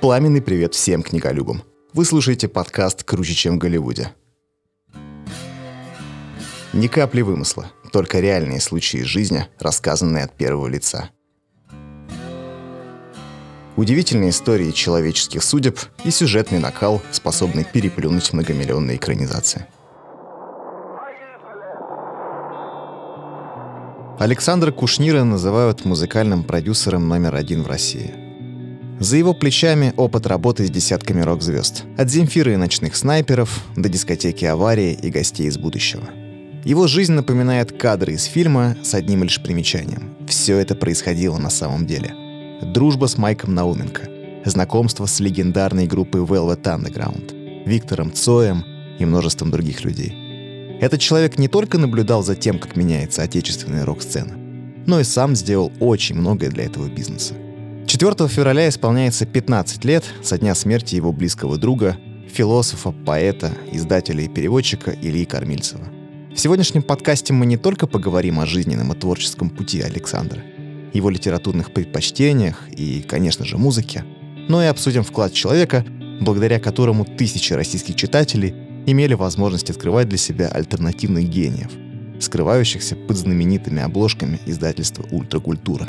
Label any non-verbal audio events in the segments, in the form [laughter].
Пламенный привет всем книголюбам. Вы слушаете подкаст «Круче, чем в Голливуде». Ни капли вымысла, только реальные случаи из жизни, рассказанные от первого лица. Удивительные истории человеческих судеб и сюжетный накал, способный переплюнуть многомиллионные экранизации. Александра Кушнира называют музыкальным продюсером номер один в России – за его плечами опыт работы с десятками рок-звезд. От Земфиры и ночных снайперов до дискотеки аварии и гостей из будущего. Его жизнь напоминает кадры из фильма с одним лишь примечанием. Все это происходило на самом деле. Дружба с Майком Науменко, знакомство с легендарной группой Velvet Underground, Виктором Цоем и множеством других людей. Этот человек не только наблюдал за тем, как меняется отечественная рок-сцена, но и сам сделал очень многое для этого бизнеса. 4 февраля исполняется 15 лет со дня смерти его близкого друга, философа, поэта, издателя и переводчика Ильи Кормильцева. В сегодняшнем подкасте мы не только поговорим о жизненном и творческом пути Александра, его литературных предпочтениях и, конечно же, музыке, но и обсудим вклад человека, благодаря которому тысячи российских читателей имели возможность открывать для себя альтернативных гениев, скрывающихся под знаменитыми обложками издательства «Ультракультура»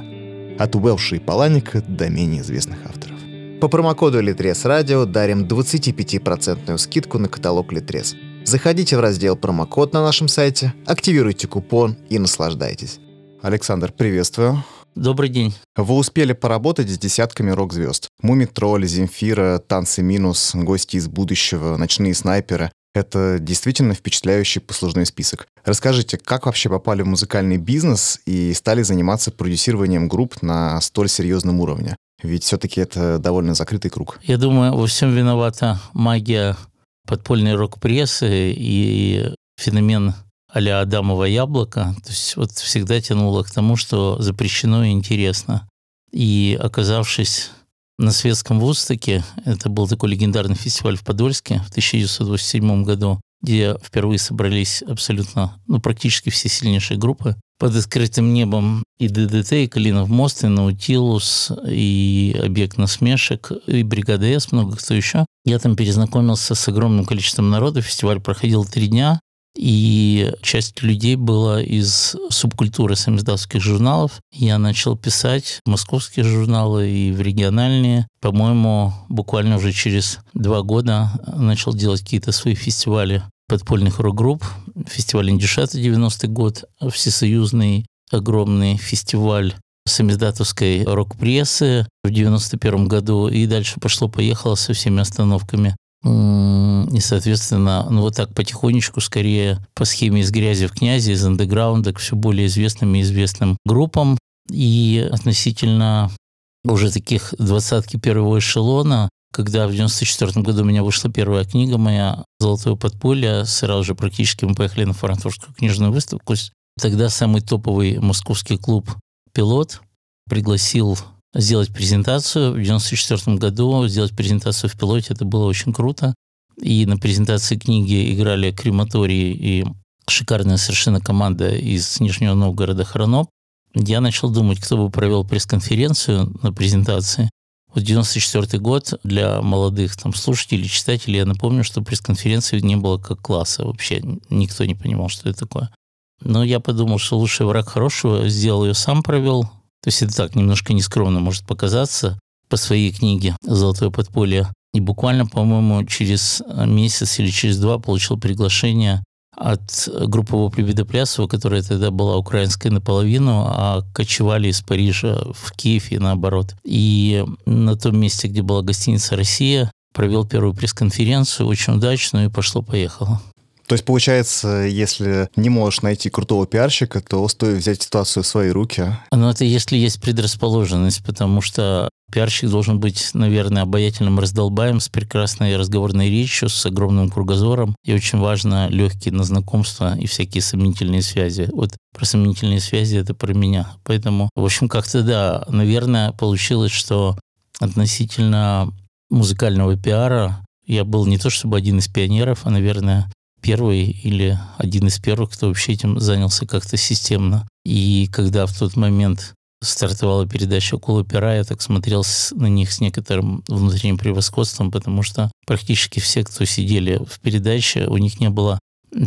от Уэлша и Паланика до менее известных авторов. По промокоду Литрес Радио дарим 25% скидку на каталог Литрес. Заходите в раздел «Промокод» на нашем сайте, активируйте купон и наслаждайтесь. Александр, приветствую. Добрый день. Вы успели поработать с десятками рок-звезд. Муми Тролль, Земфира, Танцы Минус, Гости из будущего, Ночные снайперы. Это действительно впечатляющий послужной список. Расскажите, как вообще попали в музыкальный бизнес и стали заниматься продюсированием групп на столь серьезном уровне? Ведь все-таки это довольно закрытый круг. Я думаю, во всем виновата магия подпольной рок-прессы и феномен а-ля Адамова яблоко. То есть вот всегда тянуло к тому, что запрещено и интересно. И оказавшись на светском Вудстоке. Это был такой легендарный фестиваль в Подольске в 1987 году, где впервые собрались абсолютно, ну, практически все сильнейшие группы под открытым небом и ДДТ, и Калинов мост, и Наутилус, и Объект насмешек, и Бригада С, много кто еще. Я там перезнакомился с огромным количеством народа. Фестиваль проходил три дня. И часть людей была из субкультуры самиздатских журналов. Я начал писать в московские журналы и в региональные. По-моему, буквально уже через два года начал делать какие-то свои фестивали подпольных рок-групп. Фестиваль Индюшата 90-й год, всесоюзный огромный фестиваль самиздатовской рок-прессы в 91 году, и дальше пошло-поехало со всеми остановками. И, соответственно, ну вот так потихонечку, скорее по схеме из грязи в князи, из андеграунда к все более известным и известным группам. И относительно уже таких двадцатки первого эшелона, когда в 94 году у меня вышла первая книга моя «Золотое подполье», сразу же практически мы поехали на франкфуртскую книжную выставку. Тогда самый топовый московский клуб «Пилот» пригласил сделать презентацию. В 1994 году сделать презентацию в пилоте, это было очень круто. И на презентации книги играли крематории и шикарная совершенно команда из Нижнего Новгорода «Хроноп». Я начал думать, кто бы провел пресс-конференцию на презентации. Вот 94 год для молодых там, слушателей, читателей, я напомню, что пресс-конференции не было как класса вообще. Никто не понимал, что это такое. Но я подумал, что лучший враг хорошего, сделал ее сам, провел. То есть это так, немножко нескромно может показаться по своей книге «Золотое подполье». И буквально, по-моему, через месяц или через два получил приглашение от группы Вопли Бедоплясова, которая тогда была украинской наполовину, а кочевали из Парижа в Киев и наоборот. И на том месте, где была гостиница «Россия», провел первую пресс-конференцию, очень удачную, и пошло-поехало. То есть, получается, если не можешь найти крутого пиарщика, то стоит взять ситуацию в свои руки. Ну, это если есть предрасположенность, потому что пиарщик должен быть, наверное, обаятельным раздолбаем с прекрасной разговорной речью, с огромным кругозором. И очень важно легкие на знакомства и всякие сомнительные связи. Вот про сомнительные связи это про меня. Поэтому, в общем, как-то да, наверное, получилось, что относительно музыкального пиара я был не то чтобы один из пионеров, а, наверное, первый или один из первых, кто вообще этим занялся как-то системно. И когда в тот момент стартовала передача «Акула пера», я так смотрел на них с некоторым внутренним превосходством, потому что практически все, кто сидели в передаче, у них не было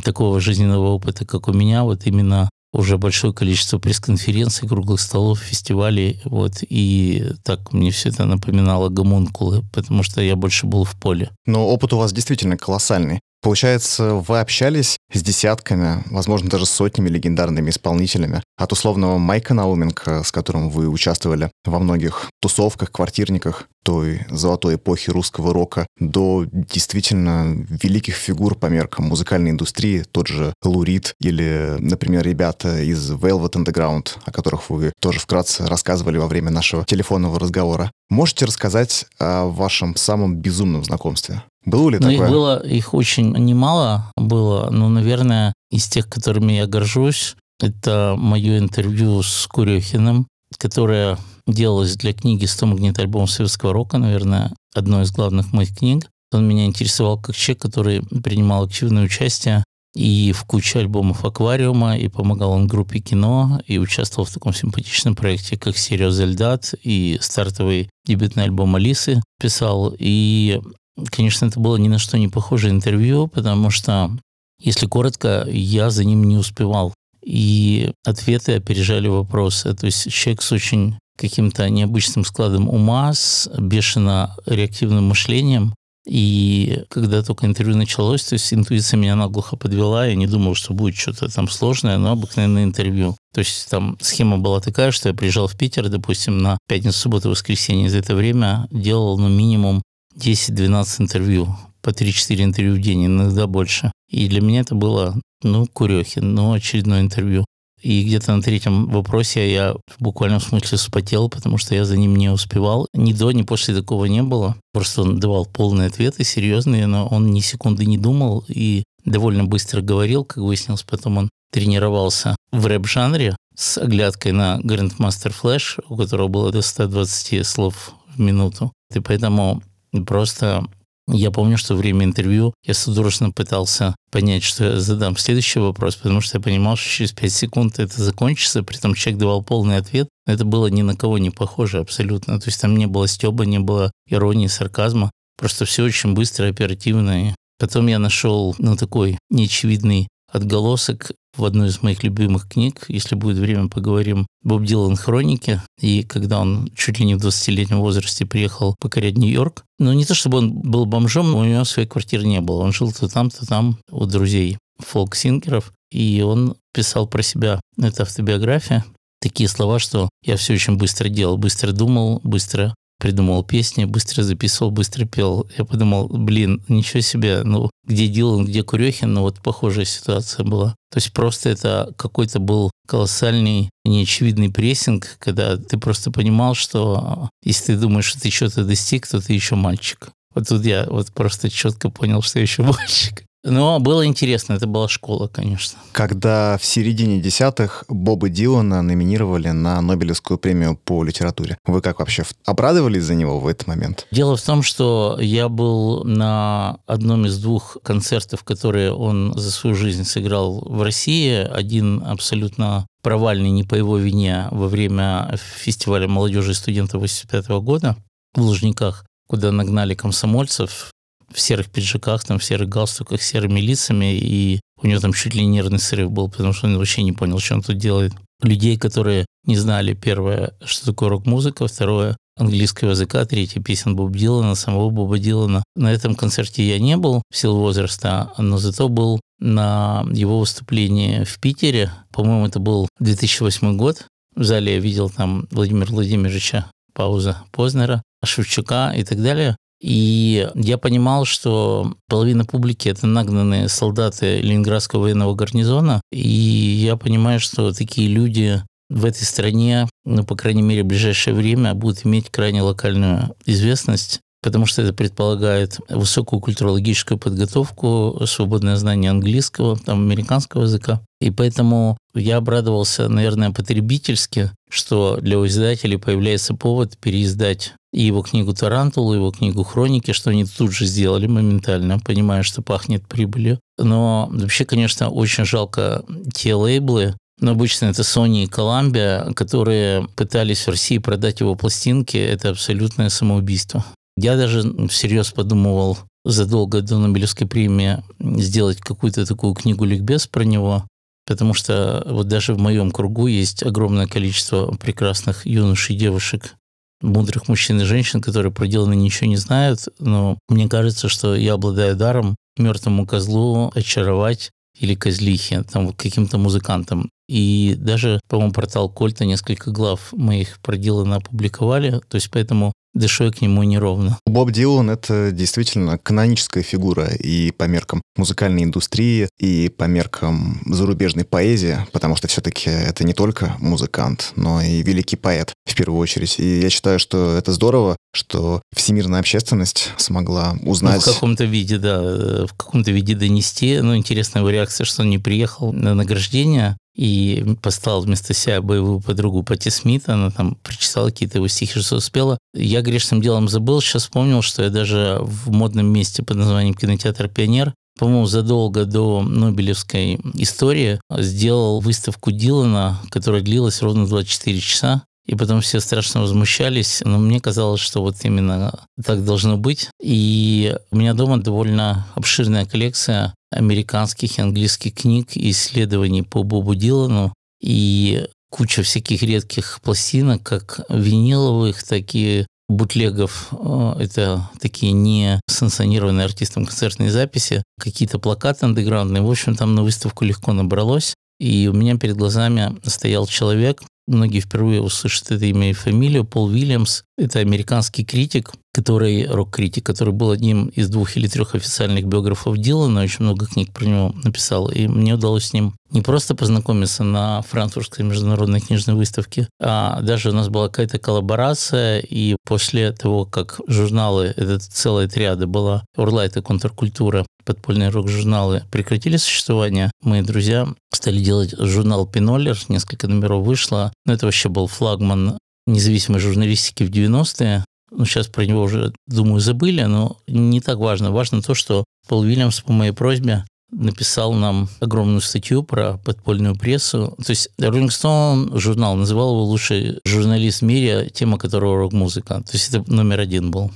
такого жизненного опыта, как у меня, вот именно уже большое количество пресс-конференций, круглых столов, фестивалей, вот, и так мне все это напоминало гомункулы, потому что я больше был в поле. Но опыт у вас действительно колоссальный. Получается, вы общались с десятками, возможно, даже сотнями легендарными исполнителями. От условного Майка Науменко, с которым вы участвовали во многих тусовках, квартирниках той золотой эпохи русского рока, до действительно великих фигур по меркам музыкальной индустрии, тот же Лурид или, например, ребята из Velvet Underground, о которых вы тоже вкратце рассказывали во время нашего телефонного разговора. Можете рассказать о вашем самом безумном знакомстве? Было ли ну, такое? Их было, их очень немало было, но, наверное, из тех, которыми я горжусь, это мое интервью с Курехиным, которое делалось для книги «100 магнит-альбом советского рока», наверное, одной из главных моих книг. Он меня интересовал как человек, который принимал активное участие и в куче альбомов «Аквариума», и помогал он группе «Кино», и участвовал в таком симпатичном проекте, как «Серио Зельдат», и стартовый дебютный альбом «Алисы» писал. И Конечно, это было ни на что не похожее интервью, потому что, если коротко, я за ним не успевал. И ответы опережали вопросы. То есть человек с очень каким-то необычным складом ума, с бешено реактивным мышлением. И когда только интервью началось, то есть интуиция меня наглухо подвела, я не думал, что будет что-то там сложное, но обыкновенное интервью. То есть там схема была такая, что я приезжал в Питер, допустим, на пятницу, субботу, воскресенье. За это время делал ну, минимум 10-12 интервью, по 3-4 интервью в день, иногда больше. И для меня это было, ну, Курехин, ну, очередное интервью. И где-то на третьем вопросе я в буквальном смысле вспотел, потому что я за ним не успевал. Ни до, ни после такого не было. Просто он давал полные ответы, серьезные, но он ни секунды не думал и довольно быстро говорил, как выяснилось. Потом он тренировался в рэп-жанре с оглядкой на Grandmaster Flash, у которого было до 120 слов в минуту. И поэтому Просто я помню, что время интервью я судорожно пытался понять, что я задам следующий вопрос, потому что я понимал, что через 5 секунд это закончится, при этом человек давал полный ответ. Это было ни на кого не похоже абсолютно. То есть там не было стеба, не было иронии, сарказма. Просто все очень быстро, оперативно. И потом я нашел, ну, такой неочевидный отголосок в одной из моих любимых книг, если будет время, поговорим, Боб Дилан «Хроники». И когда он чуть ли не в 20-летнем возрасте приехал покорять Нью-Йорк, ну, не то чтобы он был бомжом, у него своей квартиры не было. Он жил то там, то там у друзей фолк-сингеров. И он писал про себя, это автобиография, такие слова, что я все очень быстро делал, быстро думал, быстро придумал песни, быстро записывал, быстро пел. Я подумал, блин, ничего себе, ну, где Дилан, где Курехин, ну, вот похожая ситуация была. То есть просто это какой-то был колоссальный, неочевидный прессинг, когда ты просто понимал, что если ты думаешь, что ты что-то достиг, то ты еще мальчик. Вот тут я вот просто четко понял, что я еще [laughs] мальчик. Но было интересно, это была школа, конечно. Когда в середине десятых Боба Дилана номинировали на Нобелевскую премию по литературе, вы как вообще обрадовались за него в этот момент? Дело в том, что я был на одном из двух концертов, которые он за свою жизнь сыграл в России. Один абсолютно провальный не по его вине во время фестиваля молодежи и студентов 85 года в Лужниках куда нагнали комсомольцев, в серых пиджаках, там, в серых галстуках, серыми лицами, и у него там чуть ли не нервный срыв был, потому что он вообще не понял, что он тут делает. Людей, которые не знали, первое, что такое рок-музыка, второе, английского языка, третье, песен Боб Дилана, самого Боба Дилана. На этом концерте я не был в силу возраста, но зато был на его выступлении в Питере. По-моему, это был 2008 год. В зале я видел там Владимира Владимировича Пауза Познера, Шевчука и так далее. И я понимал, что половина публики – это нагнанные солдаты Ленинградского военного гарнизона. И я понимаю, что такие люди в этой стране, ну, по крайней мере, в ближайшее время будут иметь крайне локальную известность потому что это предполагает высокую культурологическую подготовку, свободное знание английского, там, американского языка. И поэтому я обрадовался, наверное, потребительски, что для издателей появляется повод переиздать и его книгу «Тарантул», и его книгу «Хроники», что они тут же сделали моментально, понимая, что пахнет прибылью. Но вообще, конечно, очень жалко те лейблы, но обычно это Sony и Columbia, которые пытались в России продать его пластинки. Это абсолютное самоубийство. Я даже всерьез подумывал задолго до Нобелевской премии сделать какую-то такую книгу-ликбез про него, потому что вот даже в моем кругу есть огромное количество прекрасных юношей и девушек, мудрых мужчин и женщин, которые про ничего не знают, но мне кажется, что я обладаю даром мертвому козлу очаровать или козлихе, там, каким-то музыкантам. И даже, по-моему, портал Кольта несколько глав моих про Дилана опубликовали, то есть поэтому душой к нему неровно. Боб Дилан — это действительно каноническая фигура и по меркам музыкальной индустрии, и по меркам зарубежной поэзии, потому что все-таки это не только музыкант, но и великий поэт в первую очередь. И я считаю, что это здорово, что всемирная общественность смогла узнать... Ну, в каком-то виде, да, в каком-то виде донести. Ну, интересная его реакция, что он не приехал на награждение, и послал вместо себя боевую подругу Пати Смит, она там прочитала какие-то его стихи, что успела. Я грешным делом забыл, сейчас вспомнил, что я даже в модном месте под названием кинотеатр «Пионер» по-моему, задолго до Нобелевской истории сделал выставку Дилана, которая длилась ровно 24 часа. И потом все страшно возмущались, но мне казалось, что вот именно так должно быть. И у меня дома довольно обширная коллекция американских и английских книг исследований по Бобу Дилану. И куча всяких редких пластинок, как виниловых, так и бутлегов. Э, это такие не санкционированные артистом концертные записи, какие-то плакаты андеграундные. В общем, там на выставку легко набралось. И у меня перед глазами стоял человек, многие впервые услышат это имя и фамилию, Пол Уильямс. Это американский критик, который, рок-критик, который был одним из двух или трех официальных биографов Дилана, очень много книг про него написал, и мне удалось с ним не просто познакомиться на франкфуртской международной книжной выставке, а даже у нас была какая-то коллаборация, и после того, как журналы, это целая триада была, Урлайт и Контркультура, подпольные рок-журналы прекратили существование, мои друзья стали делать журнал «Пиноллер», несколько номеров вышло, но это вообще был флагман независимой журналистики в 90-е, ну, сейчас про него уже, думаю, забыли, но не так важно. Важно то, что Пол Уильямс по моей просьбе написал нам огромную статью про подпольную прессу. То есть Rolling Stone журнал называл его лучший журналист в мире, тема которого рок-музыка. То есть это номер один был.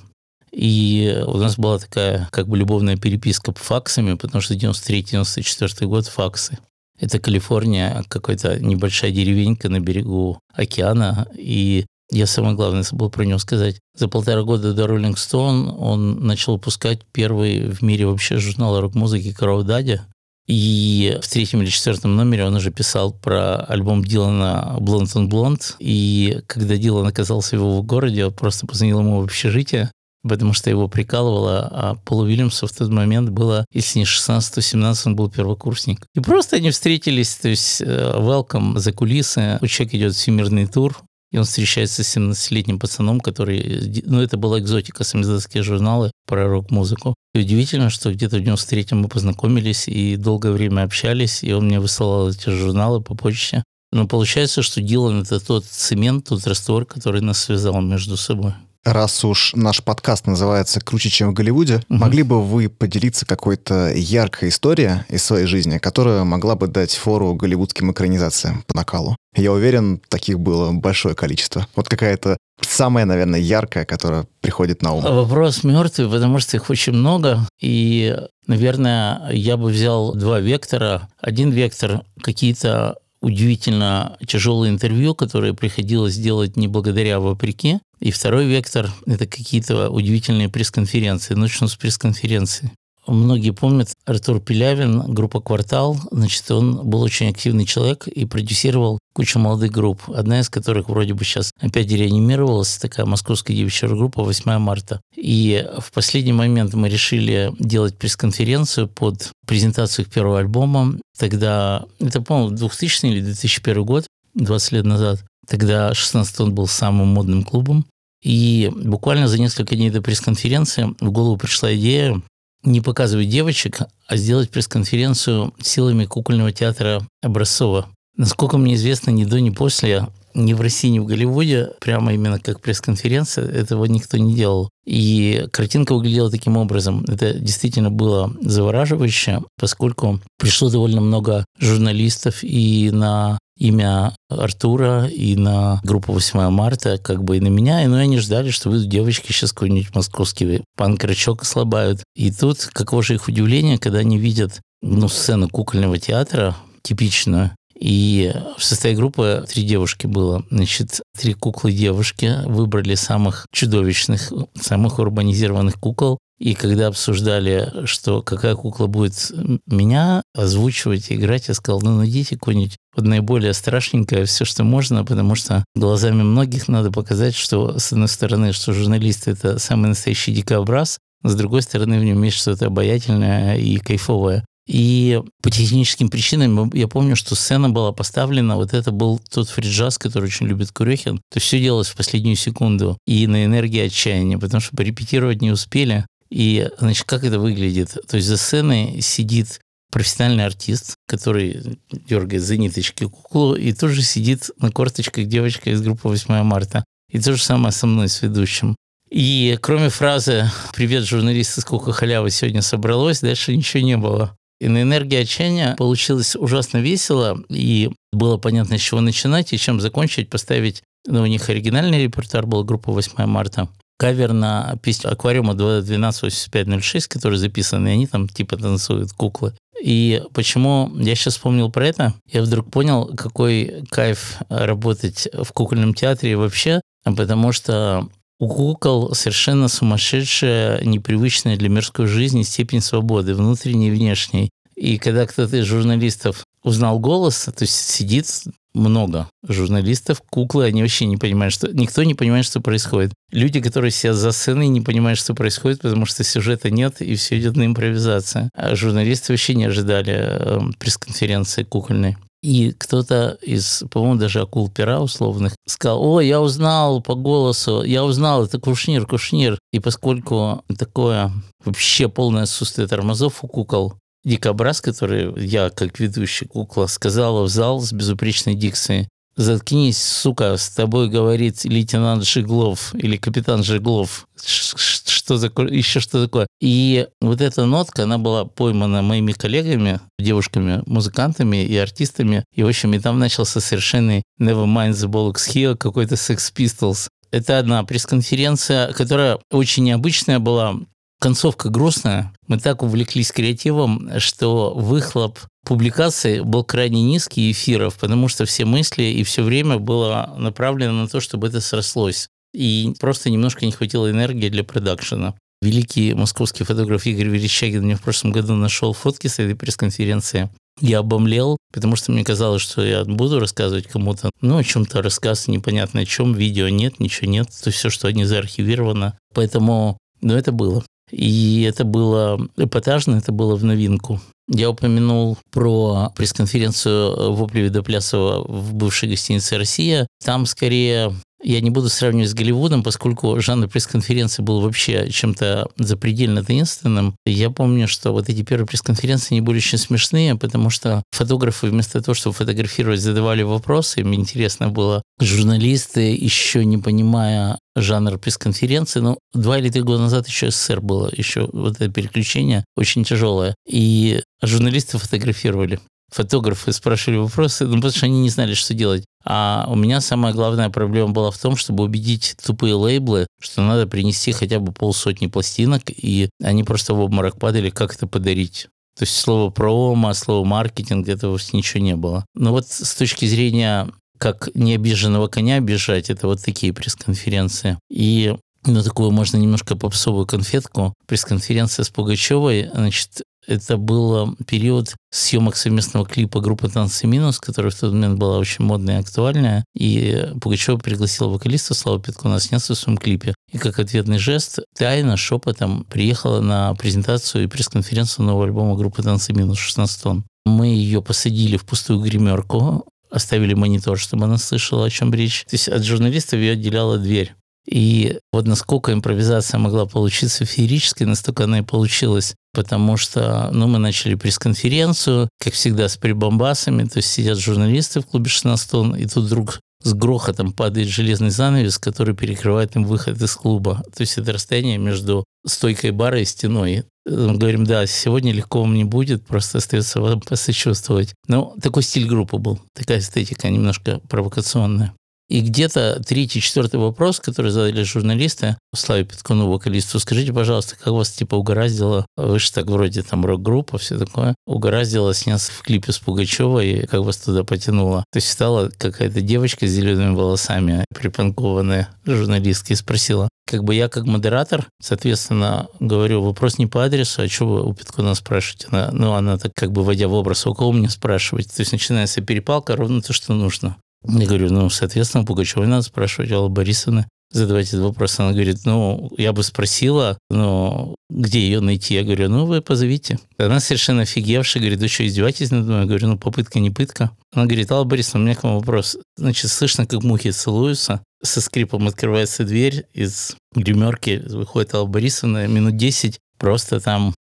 И у нас была такая как бы любовная переписка по факсами, потому что 93-94 год факсы. Это Калифорния, какая-то небольшая деревенька на берегу океана, и я самое главное забыл про него сказать. За полтора года до Rolling Stone он начал выпускать первый в мире вообще журнал рок-музыки «Коров Дади». И в третьем или четвертом номере он уже писал про альбом Дилана «Blonde on Blonde». И когда Дилан оказался в его городе, он просто позвонил ему в общежитие, потому что его прикалывало, а Полу Вильямсу в тот момент было, если не 16, то 17, он был первокурсник. И просто они встретились, то есть э, welcome за кулисы, у человека идет всемирный тур, и он встречается с 17-летним пацаном, который... Ну, это была экзотика, самиздатские журналы про рок-музыку. И удивительно, что где-то в 93-м мы познакомились и долгое время общались, и он мне высылал эти журналы по почте. Но получается, что Дилан — это тот цемент, тот раствор, который нас связал между собой. Раз уж наш подкаст называется «Круче, чем в Голливуде», угу. могли бы вы поделиться какой-то яркой историей из своей жизни, которая могла бы дать фору голливудским экранизациям по накалу? Я уверен, таких было большое количество. Вот какая-то самая, наверное, яркая, которая приходит на ум. Вопрос мертвый, потому что их очень много. И, наверное, я бы взял два вектора. Один вектор – какие-то удивительно тяжелые интервью, которые приходилось делать не благодаря, а вопреки. И второй вектор – это какие-то удивительные пресс-конференции. Начну с пресс-конференции. Многие помнят Артур Пелявин, группа «Квартал». Значит, он был очень активный человек и продюсировал кучу молодых групп, одна из которых вроде бы сейчас опять реанимировалась, такая московская девичья группа 8 марта. И в последний момент мы решили делать пресс-конференцию под презентацию их первого альбома. Тогда, это, по-моему, 2000 или 2001 год, 20 лет назад. Тогда 16 он был самым модным клубом. И буквально за несколько дней до пресс-конференции в голову пришла идея не показывать девочек, а сделать пресс-конференцию силами кукольного театра Образцова. Насколько мне известно, ни до, ни после, ни в России, ни в Голливуде, прямо именно как пресс-конференция, этого никто не делал. И картинка выглядела таким образом. Это действительно было завораживающе, поскольку пришло довольно много журналистов и на имя Артура и на группу 8 марта, как бы и на меня, и ну, они ждали, что выйдут девочки сейчас какой-нибудь московский панк-рачок ослабают. И тут каково же их удивление, когда они видят ну, сцену кукольного театра, типичную, и в составе группы три девушки было. Значит, три куклы-девушки выбрали самых чудовищных, самых урбанизированных кукол. И когда обсуждали, что какая кукла будет меня озвучивать и играть, я сказал, ну, найдите какую-нибудь вот наиболее страшненькое, все, что можно, потому что глазами многих надо показать, что, с одной стороны, что журналист – это самый настоящий дикобраз, с другой стороны, в нем есть что-то обаятельное и кайфовое. И по техническим причинам я помню, что сцена была поставлена, вот это был тот фриджаз, который очень любит Курехин. То все делалось в последнюю секунду и на энергии отчаяния, потому что порепетировать не успели. И, значит, как это выглядит? То есть за сценой сидит профессиональный артист, который дергает за ниточки куклу, и тоже сидит на корточках девочка из группы 8 марта. И то же самое со мной, с ведущим. И кроме фразы «Привет, журналисты, сколько халявы сегодня собралось», дальше ничего не было. И на энергии отчаяния получилось ужасно весело, и было понятно, с чего начинать и чем закончить, поставить, ну, у них оригинальный репертуар был, группа 8 марта, кавер на песню «Аквариума 128506», который записан, и они там типа танцуют куклы. И почему я сейчас вспомнил про это, я вдруг понял, какой кайф работать в кукольном театре вообще, потому что у кукол совершенно сумасшедшая, непривычная для мирской жизни степень свободы, внутренней и внешней. И когда кто-то из журналистов узнал голос, то есть сидит много журналистов, куклы, они вообще не понимают, что... Никто не понимает, что происходит. Люди, которые сидят за сценой, не понимают, что происходит, потому что сюжета нет, и все идет на импровизацию. А журналисты вообще не ожидали э, пресс-конференции кукольной. И кто-то из, по-моему, даже акул пера условных сказал, о, я узнал по голосу, я узнал, это Кушнир, Кушнир. И поскольку такое вообще полное отсутствие тормозов у кукол, Дикобраз, который я, как ведущий кукла, сказала в зал с безупречной дикцией, Заткнись, сука, с тобой говорит лейтенант Жиглов или капитан Жиглов. Что такое, еще что такое. И вот эта нотка, она была поймана моими коллегами, девушками, музыкантами и артистами. И, в общем, и там начался совершенный Nevermind the Bollocks Here, какой-то Sex Pistols. Это одна пресс-конференция, которая очень необычная была. Концовка грустная. Мы так увлеклись креативом, что выхлоп публикаций был крайне низкий эфиров, потому что все мысли и все время было направлено на то, чтобы это срослось. И просто немножко не хватило энергии для продакшена. Великий московский фотограф Игорь Верещагин мне в прошлом году нашел фотки с этой пресс-конференции. Я обомлел, потому что мне казалось, что я буду рассказывать кому-то, ну, о чем-то рассказ, непонятно о чем, видео нет, ничего нет, то все, что они заархивировано. Поэтому, ну, это было. И это было эпатажно, это было в новинку. Я упомянул про пресс-конференцию в Оплеве Плясова в бывшей гостинице «Россия». Там скорее я не буду сравнивать с Голливудом, поскольку жанр пресс-конференции был вообще чем-то запредельно таинственным. Я помню, что вот эти первые пресс-конференции, они были очень смешные, потому что фотографы вместо того, чтобы фотографировать, задавали вопросы. Им интересно было. Журналисты, еще не понимая жанр пресс-конференции, ну, два или три года назад еще СССР было, еще вот это переключение очень тяжелое. И журналисты фотографировали фотографы спрашивали вопросы, ну, потому что они не знали, что делать. А у меня самая главная проблема была в том, чтобы убедить тупые лейблы, что надо принести хотя бы полсотни пластинок, и они просто в обморок падали, как это подарить. То есть слово промо, слово маркетинг, этого ничего не было. Но вот с точки зрения как необиженного коня бежать, это вот такие пресс-конференции. И ну, такую можно немножко попсовую конфетку. Пресс-конференция с Пугачевой, значит, это был период съемок совместного клипа группы «Танцы минус», которая в тот момент была очень модная и актуальная. И Пугачева пригласила вокалиста Славу Петкуна сняться в своем клипе. И как ответный жест тайно, шепотом приехала на презентацию и пресс-конференцию нового альбома группы «Танцы минус» 16 тонн. Мы ее посадили в пустую гримерку, оставили монитор, чтобы она слышала, о чем речь. То есть от журналистов ее отделяла дверь. И вот насколько импровизация могла получиться феерической, настолько она и получилась. Потому что ну, мы начали пресс-конференцию, как всегда, с прибамбасами. То есть сидят журналисты в клубе 16 тонн, и тут вдруг с грохотом падает железный занавес, который перекрывает им выход из клуба. То есть это расстояние между стойкой бара и стеной. говорим, да, сегодня легко вам не будет, просто остается вам посочувствовать. Ну, такой стиль группы был, такая эстетика немножко провокационная. И где-то третий, четвертый вопрос, который задали журналисты Славе Петкуну, вокалисту, скажите, пожалуйста, как вас типа угораздило, вы же так вроде там рок-группа, все такое, угораздило сняться в клипе с Пугачева и как вас туда потянуло? То есть стала какая-то девочка с зелеными волосами, припанкованная журналистка, и спросила, как бы я как модератор, соответственно, говорю, вопрос не по адресу, а что вы у Петкуна спрашиваете? Она, ну, она так как бы вводя в образ, у кого мне спрашивать? То есть начинается перепалка, ровно то, что нужно. Я говорю, ну, соответственно, Пугачевой надо спрашивать, Алла Борисовна задавать этот вопрос. Она говорит, ну, я бы спросила, но где ее найти? Я говорю, ну, вы позовите. Она совершенно офигевшая, говорит, вы что, издеваетесь надо мной? Я говорю, ну, попытка не пытка. Она говорит, Алла Борисовна, у меня к вам вопрос. Значит, слышно, как мухи целуются, со скрипом открывается дверь, из гримерки выходит Алла Борисовна, минут 10 просто там,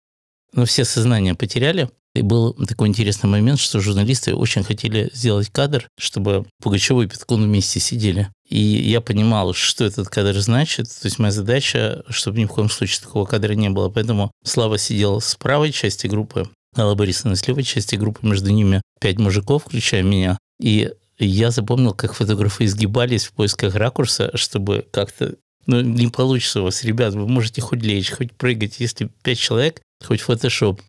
ну, все сознание потеряли. И был такой интересный момент, что журналисты очень хотели сделать кадр, чтобы Пугачева и Петкун вместе сидели. И я понимал, что этот кадр значит. То есть моя задача, чтобы ни в коем случае такого кадра не было. Поэтому Слава сидел с правой части группы, Алла Борисовна с левой части группы. Между ними пять мужиков, включая меня. И я запомнил, как фотографы изгибались в поисках ракурса, чтобы как-то ну, не получится у вас, ребят, вы можете хоть лечь, хоть прыгать, если пять человек, хоть фотошоп.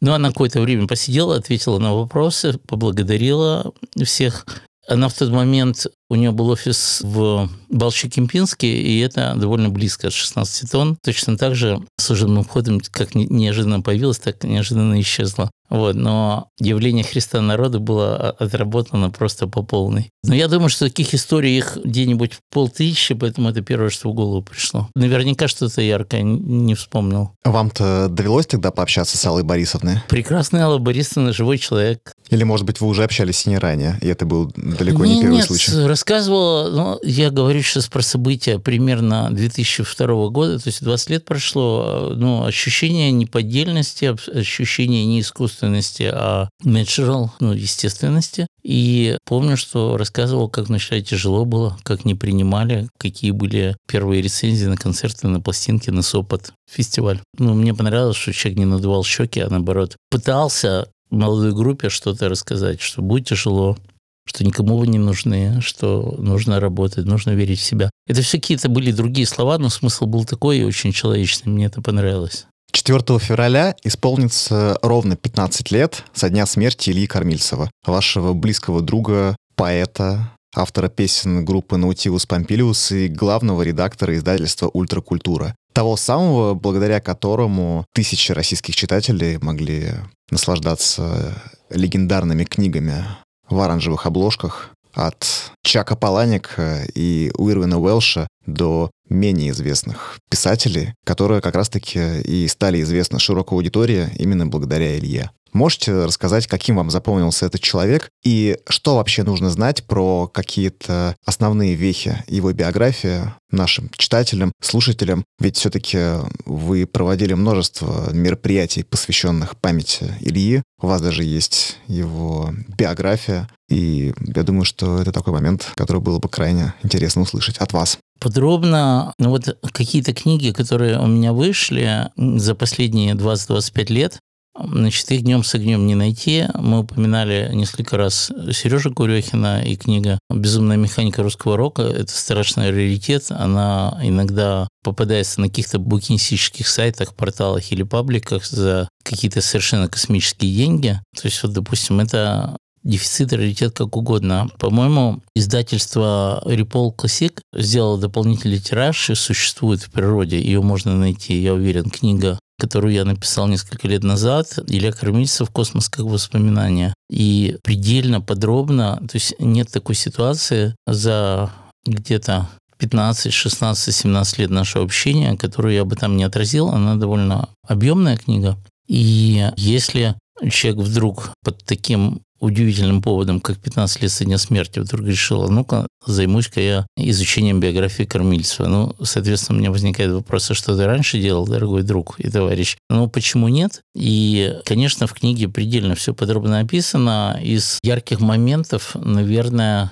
Ну, она какое-то время посидела, ответила на вопросы, поблагодарила всех. Она в тот момент, у нее был офис в Балче-Кемпинске, и это довольно близко от 16 тонн. Точно так же служебным входом, как неожиданно появилась, так неожиданно исчезла. Вот, но явление Христа народа было отработано просто по полной. Но я думаю, что таких историй их где-нибудь полтысячи, поэтому это первое, что в голову пришло. Наверняка что-то яркое не вспомнил. Вам-то довелось тогда пообщаться с Аллой Борисовной? Прекрасная Алла Борисовна, живой человек. Или, может быть, вы уже общались с ней ранее, и это был далеко не, не первый нет, случай? Рассказывала, ну, я говорю сейчас про события примерно 2002 года, то есть 20 лет прошло, ну, ощущение неподдельности, ощущение не искусственности, а natural, ну, естественности. И помню, что рассказывал, как вначале тяжело было, как не принимали, какие были первые рецензии на концерты, на пластинки, на Сопот фестиваль. Ну, мне понравилось, что человек не надувал щеки, а наоборот пытался молодой группе что-то рассказать, что будет тяжело, что никому вы не нужны, что нужно работать, нужно верить в себя. Это все какие-то были другие слова, но смысл был такой и очень человечный. Мне это понравилось. 4 февраля исполнится ровно 15 лет со дня смерти Ильи Кормильцева, вашего близкого друга, поэта, автора песен группы Наутилус Помпилиус и главного редактора издательства «Ультракультура». Того самого, благодаря которому тысячи российских читателей могли наслаждаться легендарными книгами в оранжевых обложках от Чака Паланика и Уирвина Уэлша до менее известных писателей, которые как раз-таки и стали известны широкой аудитории именно благодаря Илье. Можете рассказать, каким вам запомнился этот человек и что вообще нужно знать про какие-то основные вехи его биографии нашим читателям, слушателям? Ведь все-таки вы проводили множество мероприятий, посвященных памяти Ильи. У вас даже есть его биография. И я думаю, что это такой момент, который было бы крайне интересно услышать от вас подробно. Ну, вот какие-то книги, которые у меня вышли за последние 20-25 лет, Значит, их днем с огнем не найти. Мы упоминали несколько раз Сережа Курехина и книга «Безумная механика русского рока». Это страшный раритет. Она иногда попадается на каких-то букинистических сайтах, порталах или пабликах за какие-то совершенно космические деньги. То есть, вот, допустим, это дефицит раритет как угодно. По-моему, издательство Repol Classic сделало дополнительный тираж и существует в природе. Ее можно найти, я уверен. Книга которую я написал несколько лет назад, Илья Кормильцев «Космос как воспоминание». И предельно подробно, то есть нет такой ситуации за где-то 15, 16, 17 лет нашего общения, которую я бы там не отразил. Она довольно объемная книга. И если человек вдруг под таким удивительным поводом, как 15 лет со дня смерти, вдруг решила, ну-ка, займусь-ка я изучением биографии Кормильцева. Ну, соответственно, у меня возникает вопрос, а что ты раньше делал, дорогой друг и товарищ? Ну, почему нет? И, конечно, в книге предельно все подробно описано. Из ярких моментов, наверное,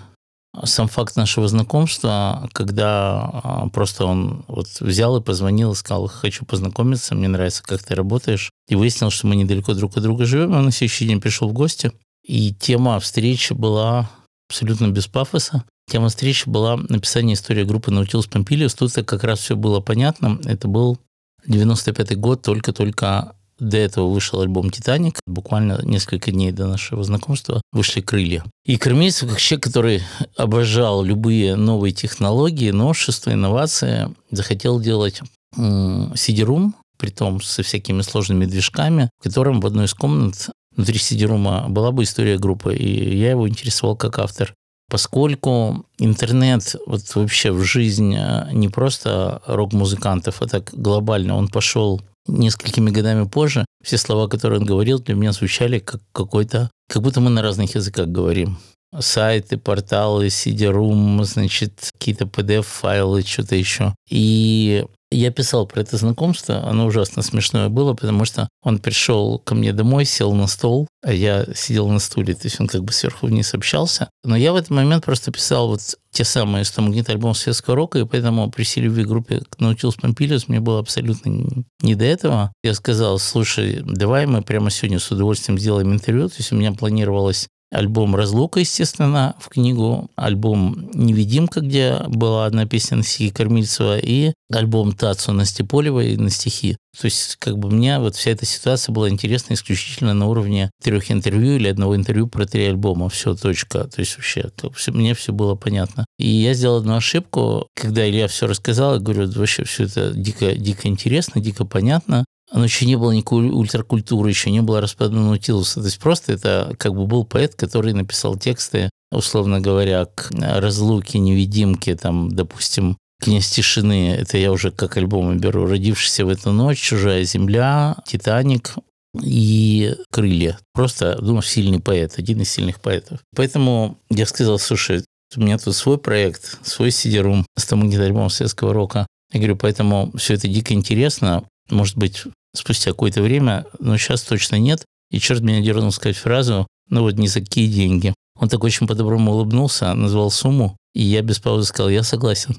сам факт нашего знакомства, когда а, просто он вот взял и позвонил и сказал, хочу познакомиться, мне нравится, как ты работаешь. И выяснил, что мы недалеко друг от друга живем. Он на следующий день пришел в гости. И тема встречи была абсолютно без пафоса. Тема встречи была написание истории группы Наутилус Помпилиус. Тут как раз все было понятно. Это был 95-й год, только-только до этого вышел альбом «Титаник». Буквально несколько дней до нашего знакомства вышли «Крылья». И Кормильцев, как человек, который обожал любые новые технологии, новшества, инновации, захотел делать сидерум, притом со всякими сложными движками, в котором в одной из комнат внутри сидерума была бы история группы, и я его интересовал как автор. Поскольку интернет вот вообще в жизнь не просто рок-музыкантов, а так глобально, он пошел несколькими годами позже все слова, которые он говорил, для меня звучали как какой-то, как будто мы на разных языках говорим. Сайты, порталы, CD-ROOM, значит, какие-то PDF-файлы, что-то еще. И я писал про это знакомство, оно ужасно смешное было, потому что он пришел ко мне домой, сел на стол, а я сидел на стуле, то есть он как бы сверху вниз общался. Но я в этот момент просто писал вот те самые 100 магнит альбом светского рока, и поэтому при любви группе Наутилус Помпилиус мне было абсолютно не до этого. Я сказал, слушай, давай мы прямо сегодня с удовольствием сделаем интервью. То есть у меня планировалось альбом «Разлука», естественно, в книгу, альбом «Невидимка», где была одна песня стихи Кормильцева, и альбом «Тацу» на Степолевой на стихи. То есть, как бы мне вот вся эта ситуация была интересна исключительно на уровне трех интервью или одного интервью про три альбома. Все, точка. То есть, вообще, все, мне все было понятно. И я сделал одну ошибку, когда Илья все рассказал, я говорю, вообще все это дико, дико интересно, дико понятно оно еще не было никакой ультракультуры, еще не было распада Наутилуса. То есть просто это как бы был поэт, который написал тексты, условно говоря, к разлуке, невидимке, там, допустим, «Князь тишины» — это я уже как альбомы беру. «Родившийся в эту ночь», «Чужая земля», «Титаник», и «Крылья». Просто, думаю, сильный поэт, один из сильных поэтов. Поэтому я сказал, слушай, у меня тут свой проект, свой сидерум с тому альбом советского рока. Я говорю, поэтому все это дико интересно. Может быть, спустя какое-то время, но сейчас точно нет. И черт меня дернул сказать фразу, ну вот не за какие деньги. Он так очень по-доброму улыбнулся, назвал сумму, и я без паузы сказал, я согласен.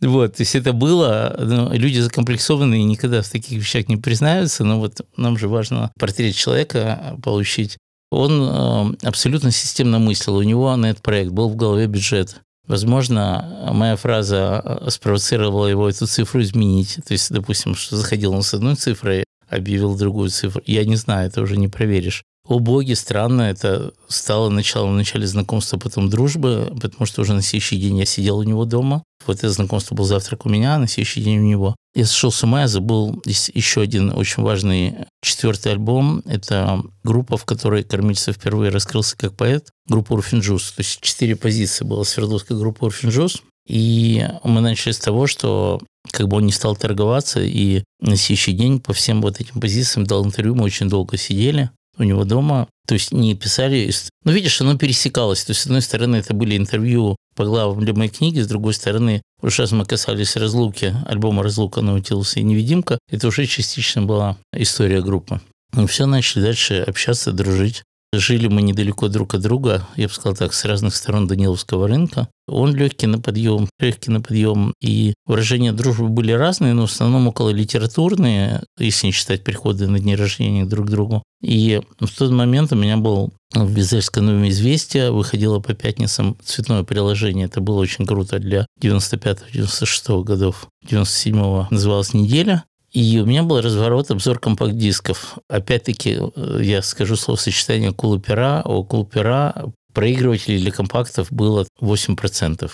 Вот, то есть это было, ну, люди закомплексованные никогда в таких вещах не признаются, но вот нам же важно портрет человека получить. Он э, абсолютно системно мыслил, у него на этот проект был в голове бюджет. Возможно, моя фраза э, спровоцировала его эту цифру изменить. То есть, допустим, что заходил он с одной цифрой, объявил другую цифру. Я не знаю, это уже не проверишь. О боги, странно, это стало началом в начале знакомства, потом дружбы, потому что уже на следующий день я сидел у него дома. Вот это знакомство был завтрак у меня, а на следующий день у него. Я сошел с ума, я забыл еще один очень важный четвертый альбом. Это группа, в которой Кормильцев впервые раскрылся как поэт, группа Урфинджус. То есть четыре позиции была Свердловская группа Урфинджус. И мы начали с того, что как бы он не стал торговаться, и на следующий день по всем вот этим позициям дал интервью, мы очень долго сидели у него дома. То есть не писали... Ну, видишь, оно пересекалось. То есть, с одной стороны, это были интервью по главам моей книги, с другой стороны, уже сейчас мы касались разлуки, альбома «Разлука» Наутилуса и «Невидимка», это уже частично была история группы. Мы все начали дальше общаться, дружить. Жили мы недалеко друг от друга, я бы сказал так, с разных сторон Даниловского рынка. Он легкий на подъем, легкий на подъем. И выражения дружбы были разные, но в основном около литературные, если не считать приходы на дни рождения друг к другу. И в тот момент у меня был в Безельское новое известие, выходило по пятницам цветное приложение. Это было очень круто для 95-96 годов. 97-го называлось «Неделя». И у меня был разворот, обзор компакт-дисков. Опять-таки, э, я скажу словосочетание Кулупера. У Кулупера проигрывателей для компактов было 8%.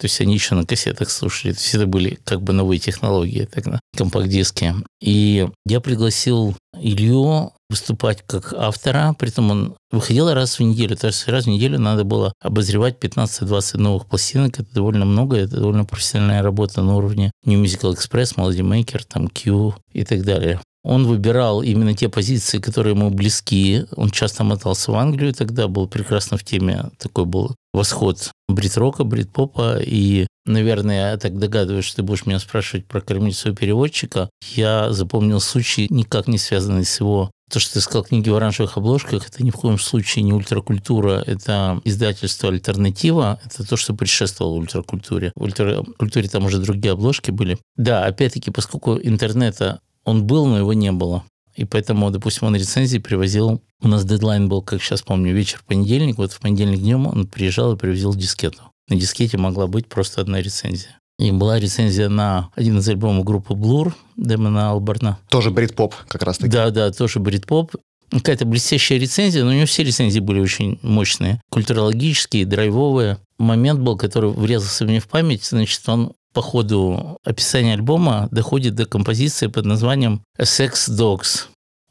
То есть они еще на кассетах слушали. То есть это были как бы новые технологии, так на компакт-диске. И я пригласил Илью выступать как автора, при этом он выходил раз в неделю, то есть раз в неделю надо было обозревать 15-20 новых пластинок, это довольно много, это довольно профессиональная работа на уровне New Musical Express, Melody Maker, там Q и так далее. Он выбирал именно те позиции, которые ему близки. Он часто мотался в Англию тогда, был прекрасно в теме. Такой был восход брит-рока, брит-попа. И, наверное, я так догадываюсь, что ты будешь меня спрашивать про кормильцевого переводчика. Я запомнил случай, никак не связанный с его то, что ты сказал, книги в оранжевых обложках, это ни в коем случае не ультракультура, это издательство «Альтернатива», это то, что предшествовало ультракультуре. В ультракультуре там уже другие обложки были. Да, опять-таки, поскольку интернета он был, но его не было. И поэтому, допустим, он рецензии привозил. У нас дедлайн был, как сейчас помню, вечер понедельник. Вот в понедельник днем он приезжал и привозил дискету. На дискете могла быть просто одна рецензия. И была рецензия на один из альбомов группы Blur, Дэмона Алберна. Тоже брит-поп как раз таки. Да, да, тоже брит-поп. Какая-то блестящая рецензия, но у него все рецензии были очень мощные. Культурологические, драйвовые. Момент был, который врезался мне в память. Значит, он по ходу описания альбома доходит до композиции под названием «Sex Dogs».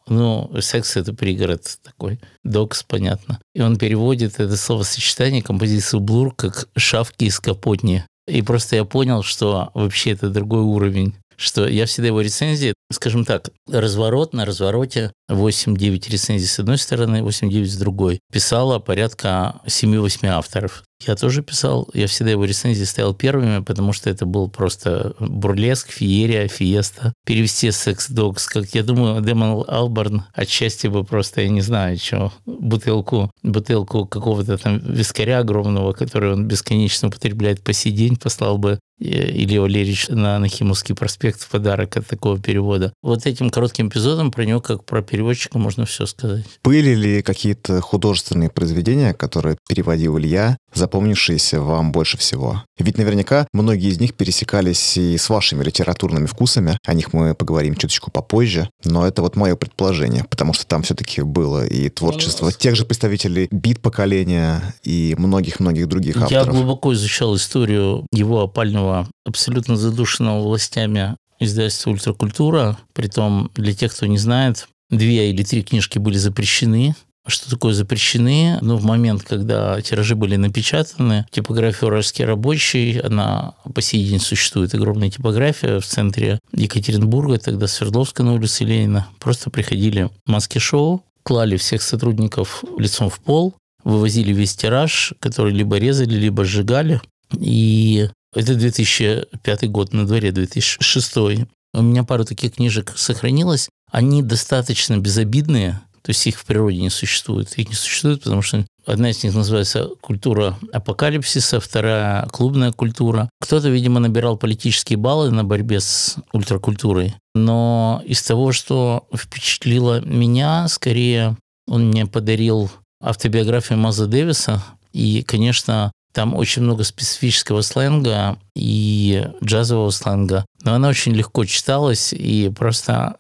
Ну, секс – это пригород такой. Докс, понятно. И он переводит это словосочетание, композицию Блур, как «шавки из капотни». И просто я понял, что вообще это другой уровень что я всегда его рецензии, скажем так, разворот на развороте 8-9 рецензий с одной стороны, 8-9 с другой. Писала порядка 7-8 авторов. Я тоже писал, я всегда его рецензии ставил первыми, потому что это был просто бурлеск, феерия, фиеста. Перевести секс догс, как я думаю, Дэмон Алборн отчасти бы просто, я не знаю, что, бутылку, бутылку какого-то там вискаря огромного, который он бесконечно употребляет по сей день, послал бы Илья Валерьевич на Нахимовский проспект в подарок от такого перевода. Вот этим коротким эпизодом про него, как про переводчика, можно все сказать. Были ли какие-то художественные произведения, которые переводил Илья, запомнившиеся вам больше всего? Ведь наверняка многие из них пересекались и с вашими литературными вкусами. О них мы поговорим чуточку попозже. Но это вот мое предположение, потому что там все-таки было и творчество тех же представителей бит-поколения и многих-многих других авторов. Я глубоко изучал историю его опального, абсолютно задушенного властями издательства «Ультракультура». Притом, для тех, кто не знает, две или три книжки были запрещены что такое запрещены? Ну, в момент, когда тиражи были напечатаны, типография «Уральский рабочий», она по сей день существует, огромная типография в центре Екатеринбурга, тогда Свердловска на улице Ленина. Просто приходили маски-шоу, клали всех сотрудников лицом в пол, вывозили весь тираж, который либо резали, либо сжигали. И это 2005 год, на дворе 2006. У меня пару таких книжек сохранилось. Они достаточно безобидные, то есть их в природе не существует. Их не существует, потому что одна из них называется культура апокалипсиса, вторая – клубная культура. Кто-то, видимо, набирал политические баллы на борьбе с ультракультурой. Но из того, что впечатлило меня, скорее он мне подарил автобиографию Маза Дэвиса. И, конечно, там очень много специфического сленга и джазового сленга, но она очень легко читалась, и просто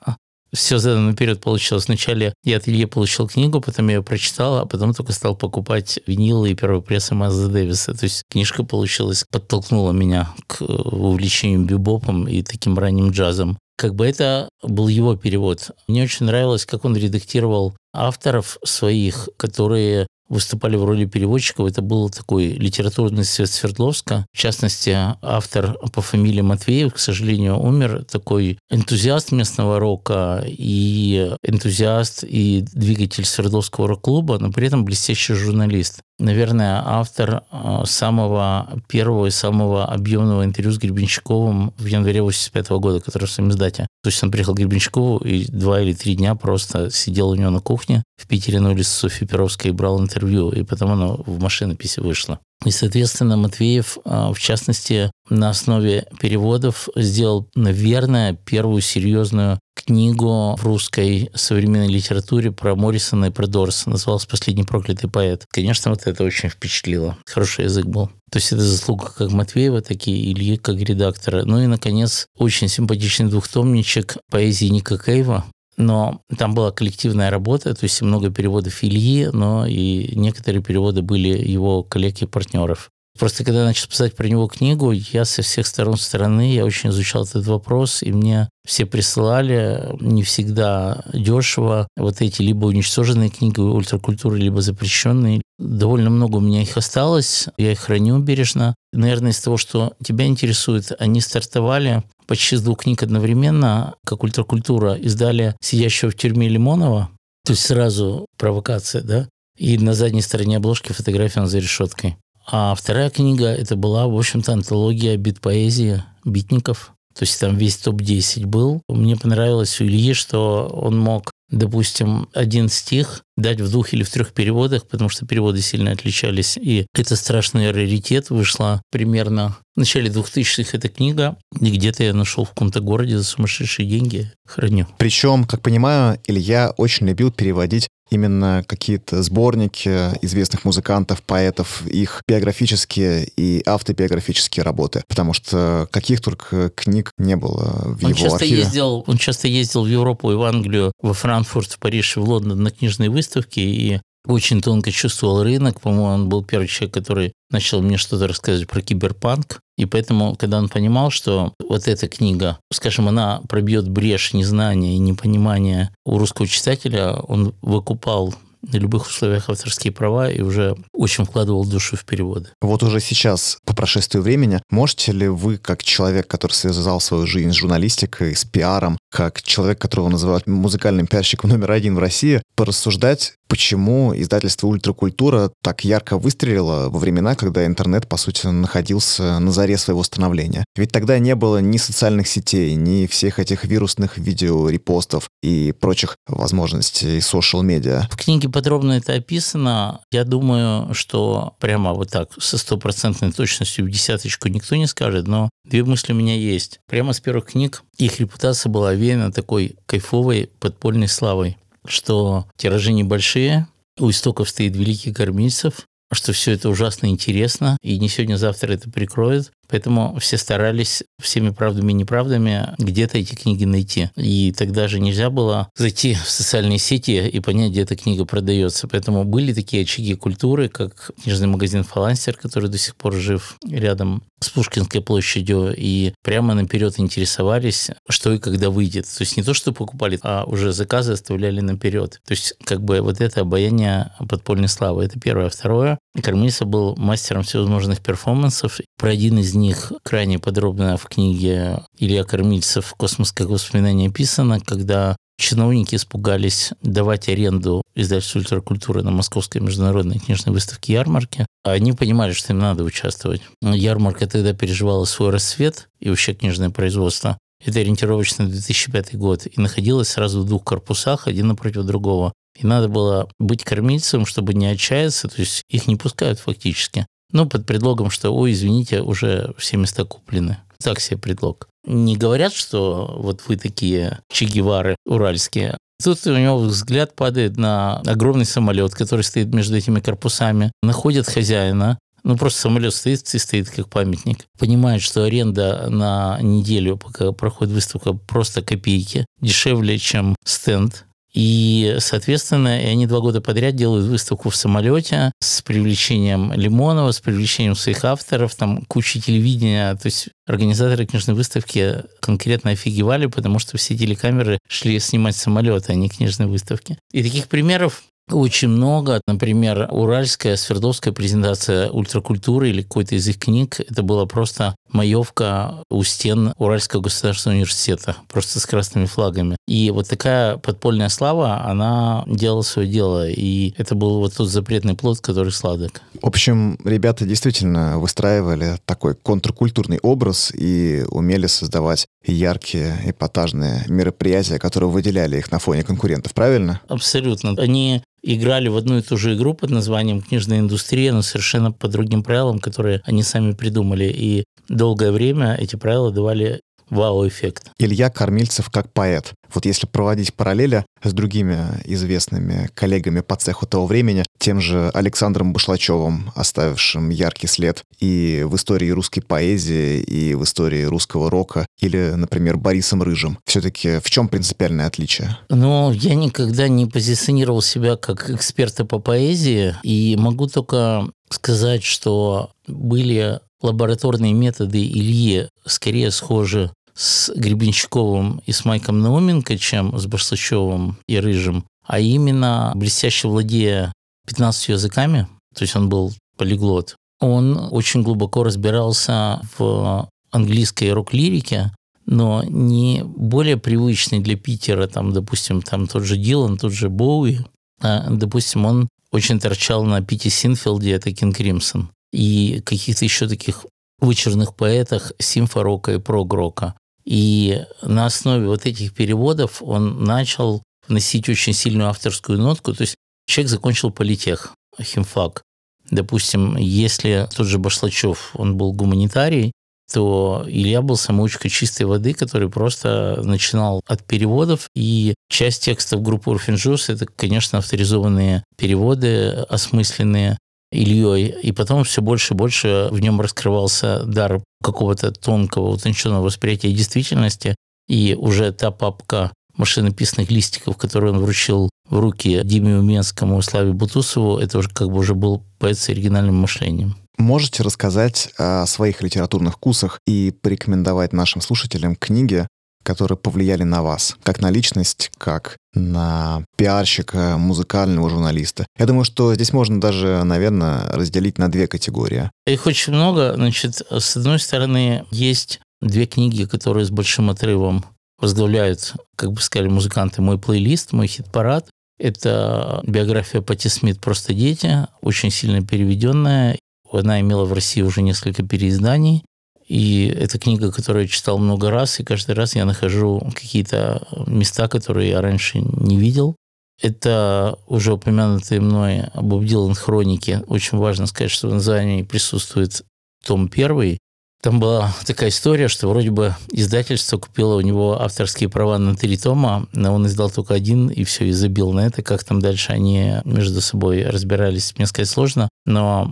все задано наперед получилось. Вначале я от Ильи получил книгу, потом я ее прочитал, а потом только стал покупать винилы и первый прессы Мазда Дэвиса. То есть книжка получилась, подтолкнула меня к увлечению бибопом и таким ранним джазом. Как бы это был его перевод. Мне очень нравилось, как он редактировал авторов своих, которые выступали в роли переводчиков. Это был такой литературный свет Свердловска. В частности, автор по фамилии Матвеев, к сожалению, умер. Такой энтузиаст местного рока и энтузиаст и двигатель Свердловского рок-клуба, но при этом блестящий журналист наверное, автор э, самого первого и самого объемного интервью с Гребенщиковым в январе 85 года, который в своем издате. То есть он приехал к Гребенщикову и два или три дня просто сидел у него на кухне в Питере на улице Софьи Перовской и брал интервью, и потом оно в машинописи вышло. И, соответственно, Матвеев, э, в частности, на основе переводов сделал, наверное, первую серьезную книгу в русской современной литературе про Моррисона и про Дорса. Назывался «Последний проклятый поэт». Конечно, вот это очень впечатлило. Хороший язык был. То есть это заслуга как Матвеева, так и Ильи как редактора. Ну и, наконец, очень симпатичный двухтомничек поэзии Ника Кейва, но там была коллективная работа, то есть много переводов Ильи, но и некоторые переводы были его коллег и партнеров. Просто когда я начал писать про него книгу, я со всех сторон страны, я очень изучал этот вопрос, и мне все присылали, не всегда дешево, вот эти либо уничтоженные книги ультракультуры, либо запрещенные. Довольно много у меня их осталось, я их храню бережно. Наверное, из того, что тебя интересует, они стартовали почти с двух книг одновременно, как ультракультура, издали «Сидящего в тюрьме Лимонова», то есть сразу провокация, да, и на задней стороне обложки фотография за решеткой. А вторая книга, это была, в общем-то, антология бит-поэзии битников. То есть там весь топ-10 был. Мне понравилось у Ильи, что он мог допустим, один стих дать в двух или в трех переводах, потому что переводы сильно отличались. И это страшный раритет. Вышла примерно в начале 2000-х эта книга, и где-то я нашел в каком-то городе за сумасшедшие деньги. Храню. Причем, как понимаю, Илья очень любил переводить именно какие-то сборники известных музыкантов, поэтов, их биографические и автобиографические работы, потому что каких только книг не было в он его часто архиве. Ездил, он часто ездил в Европу и в Англию, во Франкфурт, в Париж и в Лондон на книжные выставки, и очень тонко чувствовал рынок. По-моему, он был первый человек, который начал мне что-то рассказывать про киберпанк. И поэтому, когда он понимал, что вот эта книга, скажем, она пробьет брешь незнания и непонимания у русского читателя, он выкупал на любых условиях авторские права и уже очень вкладывал душу в переводы. Вот уже сейчас, по прошествию времени, можете ли вы, как человек, который связал свою жизнь с журналистикой, с пиаром, как человек, которого называют музыкальным пиарщиком номер один в России, порассуждать, почему издательство «Ультракультура» так ярко выстрелило во времена, когда интернет, по сути, находился на заре своего становления. Ведь тогда не было ни социальных сетей, ни всех этих вирусных видео, репостов и прочих возможностей социал-медиа. В книге подробно это описано. Я думаю, что прямо вот так со стопроцентной точностью в десяточку никто не скажет, но две мысли у меня есть. Прямо с первых книг их репутация была овеяна такой кайфовой подпольной славой что тиражи небольшие, у истоков стоит великий кормильцев, что все это ужасно интересно, и не сегодня-завтра это прикроет. Поэтому все старались всеми правдами и неправдами где-то эти книги найти. И тогда же нельзя было зайти в социальные сети и понять, где эта книга продается. Поэтому были такие очаги культуры, как книжный магазин «Фалансер», который до сих пор жив рядом с Пушкинской площадью, и прямо наперед интересовались, что и когда выйдет. То есть не то, что покупали, а уже заказы оставляли наперед. То есть как бы вот это обаяние подпольной славы. Это первое. А второе, Кормильцев был мастером всевозможных перформансов. Про один из них крайне подробно в книге Илья Кормильцев «Космос как воспоминание» описано, когда чиновники испугались давать аренду издательству ультракультуры на Московской международной книжной выставке ярмарки. Они понимали, что им надо участвовать. Ярмарка тогда переживала свой рассвет и вообще книжное производство. Это ориентировочно 2005 год. И находилась сразу в двух корпусах, один напротив другого. И надо было быть кормильцем, чтобы не отчаяться, то есть их не пускают фактически. Ну, под предлогом, что, ой, извините, уже все места куплены. Так себе предлог. Не говорят, что вот вы такие чегевары уральские. Тут у него взгляд падает на огромный самолет, который стоит между этими корпусами. Находят хозяина, ну, просто самолет стоит и стоит как памятник. Понимает, что аренда на неделю, пока проходит выставка, просто копейки. Дешевле, чем стенд. И, соответственно, они два года подряд делают выставку в самолете с привлечением Лимонова, с привлечением своих авторов, там куча телевидения. То есть организаторы книжной выставки конкретно офигевали, потому что все телекамеры шли снимать самолеты, а не книжные выставки. И таких примеров очень много. Например, уральская, свердловская презентация ультракультуры или какой-то из их книг, это была просто маевка у стен Уральского государственного университета, просто с красными флагами. И вот такая подпольная слава, она делала свое дело, и это был вот тот запретный плод, который сладок. В общем, ребята действительно выстраивали такой контркультурный образ и умели создавать яркие, эпатажные мероприятия, которые выделяли их на фоне конкурентов, правильно? Абсолютно. Они играли в одну и ту же игру под названием «Книжная индустрия», но совершенно по другим правилам, которые они сами придумали. И долгое время эти правила давали вау-эффект. Илья Кормильцев как поэт. Вот если проводить параллели с другими известными коллегами по цеху того времени, тем же Александром Башлачевым, оставившим яркий след и в истории русской поэзии, и в истории русского рока, или, например, Борисом Рыжим. Все-таки в чем принципиальное отличие? Ну, я никогда не позиционировал себя как эксперта по поэзии, и могу только сказать, что были лабораторные методы Ильи скорее схожи с Гребенщиковым и с Майком Науменко, чем с Барсачевым и Рыжим, а именно блестяще владея 15 языками, то есть он был полиглот, он очень глубоко разбирался в английской рок-лирике, но не более привычный для Питера, там, допустим, там тот же Дилан, тот же Боуи, а, допустим, он очень торчал на Пите Синфилде, это Кинг Кримсон, и каких-то еще таких вычурных поэтах симфорока и прогрока. И на основе вот этих переводов он начал вносить очень сильную авторскую нотку. То есть человек закончил политех, химфак. Допустим, если тот же Башлачев, он был гуманитарий, то Илья был самоучкой чистой воды, который просто начинал от переводов, и часть текстов группы Орфинджус – это, конечно, авторизованные переводы, осмысленные Ильей, и потом все больше и больше в нем раскрывался дар какого-то тонкого, утонченного восприятия действительности, и уже та папка машинописных листиков, которые он вручил в руки Диме Умецкому и Славе Бутусову, это уже как бы уже был поэт с оригинальным мышлением. Можете рассказать о своих литературных вкусах и порекомендовать нашим слушателям книги, которые повлияли на вас, как на личность, как на пиарщика, музыкального журналиста. Я думаю, что здесь можно даже, наверное, разделить на две категории. Их очень много. Значит, с одной стороны, есть две книги, которые с большим отрывом возглавляют, как бы сказали музыканты, мой плейлист, мой хит-парад. Это биография Пати Смит «Просто дети», очень сильно переведенная. Она имела в России уже несколько переизданий. И это книга, которую я читал много раз, и каждый раз я нахожу какие-то места, которые я раньше не видел. Это уже упомянутые мной Боб Дилан хроники. Очень важно сказать, что в названии присутствует том первый. Там была такая история, что вроде бы издательство купило у него авторские права на три тома, но он издал только один, и все, и забил на это. Как там дальше они между собой разбирались, мне сказать сложно. Но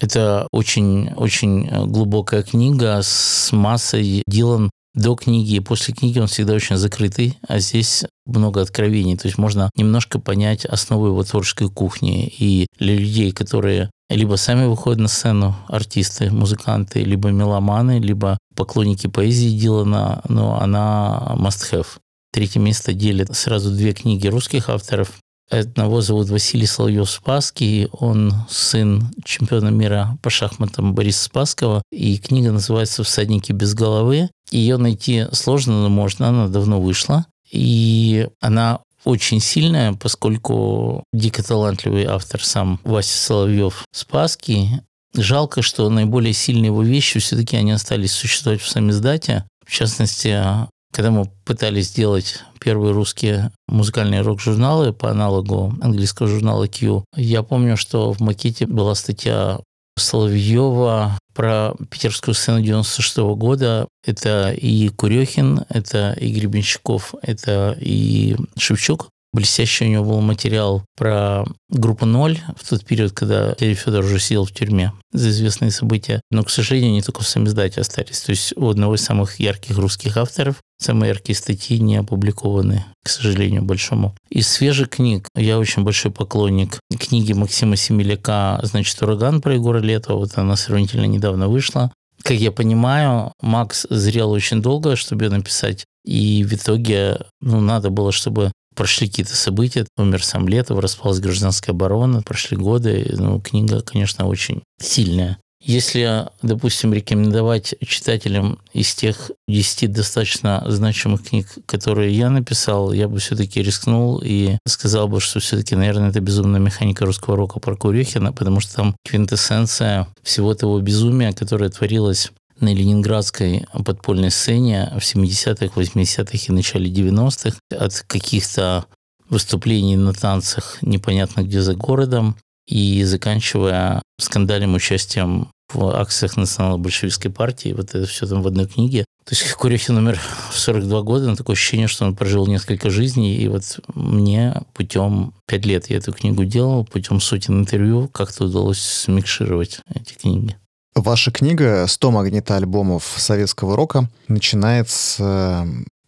это очень-очень глубокая книга с массой Дилан до книги и после книги он всегда очень закрытый, а здесь много откровений. То есть можно немножко понять основы его творческой кухни. И для людей, которые либо сами выходят на сцену, артисты, музыканты, либо меломаны, либо поклонники поэзии Дилана, но она must-have. Третье место делит сразу две книги русских авторов Одного зовут Василий Соловьев-Спасский, он сын чемпиона мира по шахматам Бориса Спасского, и книга называется «Всадники без головы». Ее найти сложно, но можно, она давно вышла. И она очень сильная, поскольку дико талантливый автор сам Вася Соловьев Спасский. Жалко, что наиболее сильные его вещи все-таки они остались существовать в самиздате. В частности, когда мы пытались сделать первые русские музыкальные рок-журналы по аналогу английского журнала Q, я помню, что в макете была статья Соловьева про питерскую сцену 96 -го года. Это и Курехин, это и Гребенщиков, это и Шевчук. Блестящий у него был материал про группу «Ноль» в тот период, когда Дядя Федор уже сидел в тюрьме за известные события. Но, к сожалению, не только в самиздате остались. То есть у одного из самых ярких русских авторов самые яркие статьи не опубликованы, к сожалению, большому. Из свежих книг я очень большой поклонник книги Максима Семеляка «Значит, ураган» про Егора Летова. Вот она сравнительно недавно вышла. Как я понимаю, Макс зрел очень долго, чтобы ее написать. И в итоге ну, надо было, чтобы прошли какие-то события, умер сам Летов, распалась гражданская оборона, прошли годы, ну, книга, конечно, очень сильная. Если, допустим, рекомендовать читателям из тех 10 достаточно значимых книг, которые я написал, я бы все-таки рискнул и сказал бы, что все-таки, наверное, это «Безумная механика русского рока» про Курехина, потому что там квинтэссенция всего того безумия, которое творилось на ленинградской подпольной сцене в 70-х, 80-х и начале 90-х от каких-то выступлений на танцах непонятно где за городом и заканчивая скандальным участием в акциях национал-большевистской партии. Вот это все там в одной книге. То есть Курехин умер в 42 года, но такое ощущение, что он прожил несколько жизней. И вот мне путем, пять лет я эту книгу делал, путем сотен интервью как-то удалось смикшировать эти книги. Ваша книга «100 магнитоальбомов советского рока» начинается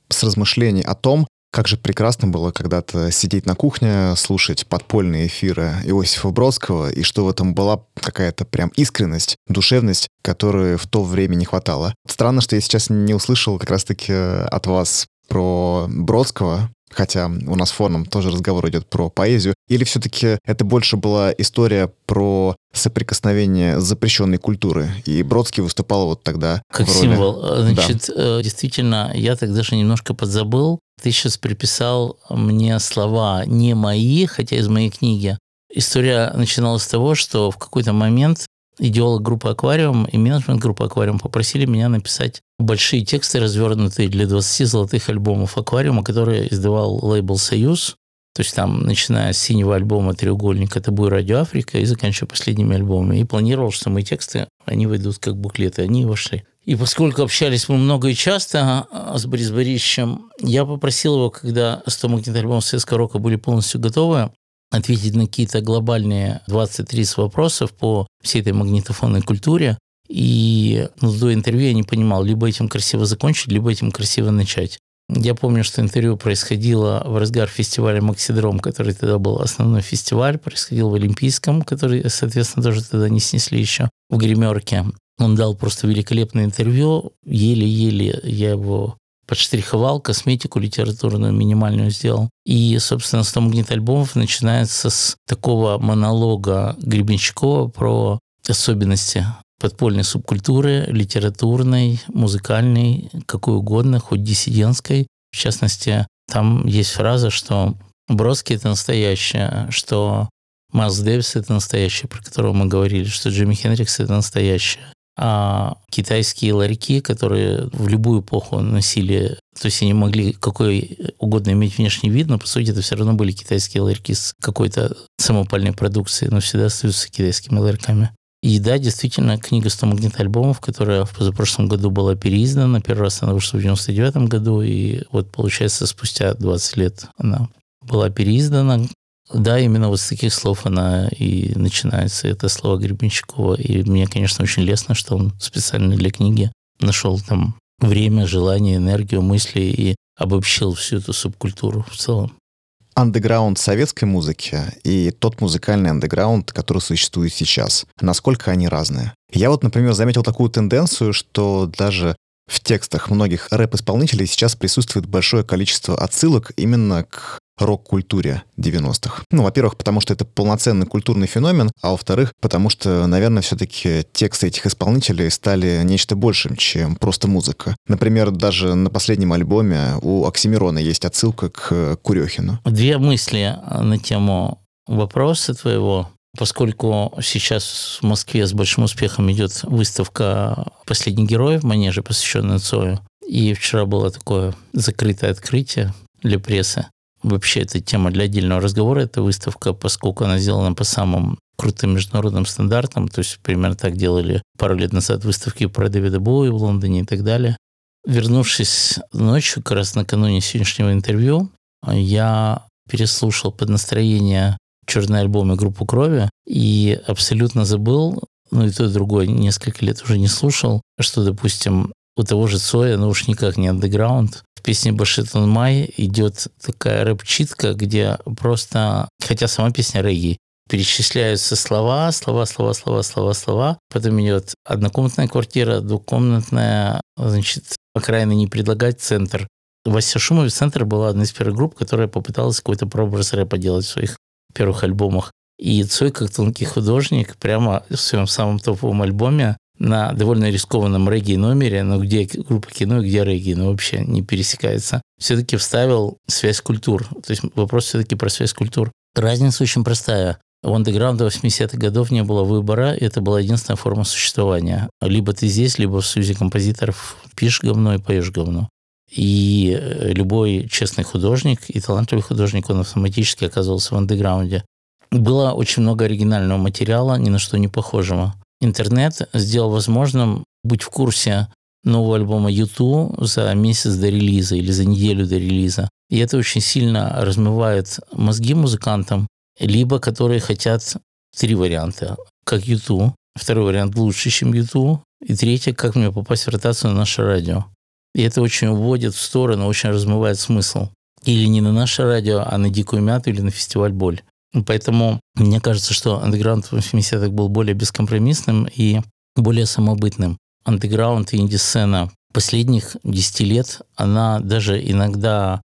с размышлений о том, как же прекрасно было когда-то сидеть на кухне, слушать подпольные эфиры Иосифа Бродского, и что в этом была какая-то прям искренность, душевность, которой в то время не хватало. Странно, что я сейчас не услышал как раз-таки от вас про Бродского, хотя у нас фоном тоже разговор идет про поэзию, или все-таки это больше была история про соприкосновение запрещенной культуры, и Бродский выступал вот тогда Как роли... символ. Значит, да. действительно, я тогда же немножко подзабыл. Ты сейчас приписал мне слова не мои, хотя из моей книги. История начиналась с того, что в какой-то момент идеолог группы «Аквариум» и менеджмент группы «Аквариум» попросили меня написать большие тексты, развернутые для 20 золотых альбомов «Аквариума», которые издавал лейбл «Союз». То есть там, начиная с синего альбома «Треугольник», это будет «Радио Африка» и заканчивая последними альбомами. И планировал, что мои тексты, они выйдут как буклеты. Они вошли. И поскольку общались мы много и часто а, с Борисом Борисовичем, я попросил его, когда 100 магнитных альбомов советского рока были полностью готовы, ответить на какие-то глобальные 20-30 вопросов по всей этой магнитофонной культуре. И ну, до интервью я не понимал, либо этим красиво закончить, либо этим красиво начать. Я помню, что интервью происходило в разгар фестиваля «Максидром», который тогда был основной фестиваль, происходил в Олимпийском, который, соответственно, тоже тогда не снесли еще, в гримерке. Он дал просто великолепное интервью, еле-еле я его подштриховал, косметику литературную минимальную сделал. И, собственно, 100 магнит-альбомов начинается с такого монолога Гребенщикова про особенности подпольной субкультуры, литературной, музыкальной, какой угодно, хоть диссидентской. В частности, там есть фраза, что Бродский – это настоящее, что Майлз Дэвис – это настоящее, про которого мы говорили, что Джимми Хендрикс – это настоящее, а китайские ларьки, которые в любую эпоху носили, то есть они могли какой угодно иметь внешний вид, но по сути это все равно были китайские ларьки с какой-то самопальной продукцией, но всегда остаются китайскими ларьками. И да, действительно, книга 100 магнитоальбомов, которая в позапрошлом году была переиздана, первый раз она вышла в 99 году, и вот, получается, спустя 20 лет она была переиздана. Да, именно вот с таких слов она и начинается, это слово Гребенщикова. И мне, конечно, очень лестно, что он специально для книги нашел там время, желание, энергию, мысли и обобщил всю эту субкультуру в целом. Андеграунд советской музыки и тот музыкальный андеграунд, который существует сейчас. Насколько они разные? Я вот, например, заметил такую тенденцию, что даже в текстах многих рэп-исполнителей сейчас присутствует большое количество отсылок именно к рок-культуре 90-х. Ну, во-первых, потому что это полноценный культурный феномен, а во-вторых, потому что, наверное, все-таки тексты этих исполнителей стали нечто большим, чем просто музыка. Например, даже на последнем альбоме у Оксимирона есть отсылка к Курехину. Две мысли на тему вопроса твоего. Поскольку сейчас в Москве с большим успехом идет выставка «Последний герой» в Манеже, посвященная Цою, и вчера было такое закрытое открытие для прессы, Вообще, это тема для отдельного разговора, эта выставка, поскольку она сделана по самым крутым международным стандартам, то есть примерно так делали пару лет назад выставки про Дэвида Боуи в Лондоне и так далее. Вернувшись ночью, как раз накануне сегодняшнего интервью, я переслушал под настроение черные альбомы группу Крови и абсолютно забыл, ну и то, и другое несколько лет уже не слушал, что, допустим, у того же Цоя, ну уж никак не андеграунд, песне Башитон Май идет такая рэп-читка, где просто, хотя сама песня регги, перечисляются слова, слова, слова, слова, слова, слова. Потом идет однокомнатная квартира, двухкомнатная, значит, окраина не предлагать, центр. Вася Шумов центр была одна из первых групп, которая попыталась какой-то прообраз рэпа делать в своих первых альбомах. И Цой, как тонкий художник, прямо в своем самом топовом альбоме на довольно рискованном регги номере, но где группа кино, где регги, ну вообще не пересекается, все-таки вставил связь культур. То есть вопрос все-таки про связь культур. Разница очень простая. В андеграунде 80-х годов не было выбора, и это была единственная форма существования. Либо ты здесь, либо в Союзе композиторов пишешь говно и поешь говно. И э, любой честный художник и талантливый художник, он автоматически оказывался в андеграунде. Было очень много оригинального материала, ни на что не похожего интернет сделал возможным быть в курсе нового альбома YouTube за месяц до релиза или за неделю до релиза. И это очень сильно размывает мозги музыкантам, либо которые хотят три варианта, как YouTube, второй вариант лучше, чем YouTube, и третий, как мне попасть в ротацию на наше радио. И это очень уводит в сторону, очень размывает смысл. Или не на наше радио, а на Дикую Мяту или на фестиваль Боль. Поэтому мне кажется, что андеграунд в 80-х был более бескомпромиссным и более самобытным. Андеграунд и инди-сцена последних 10 лет, она даже иногда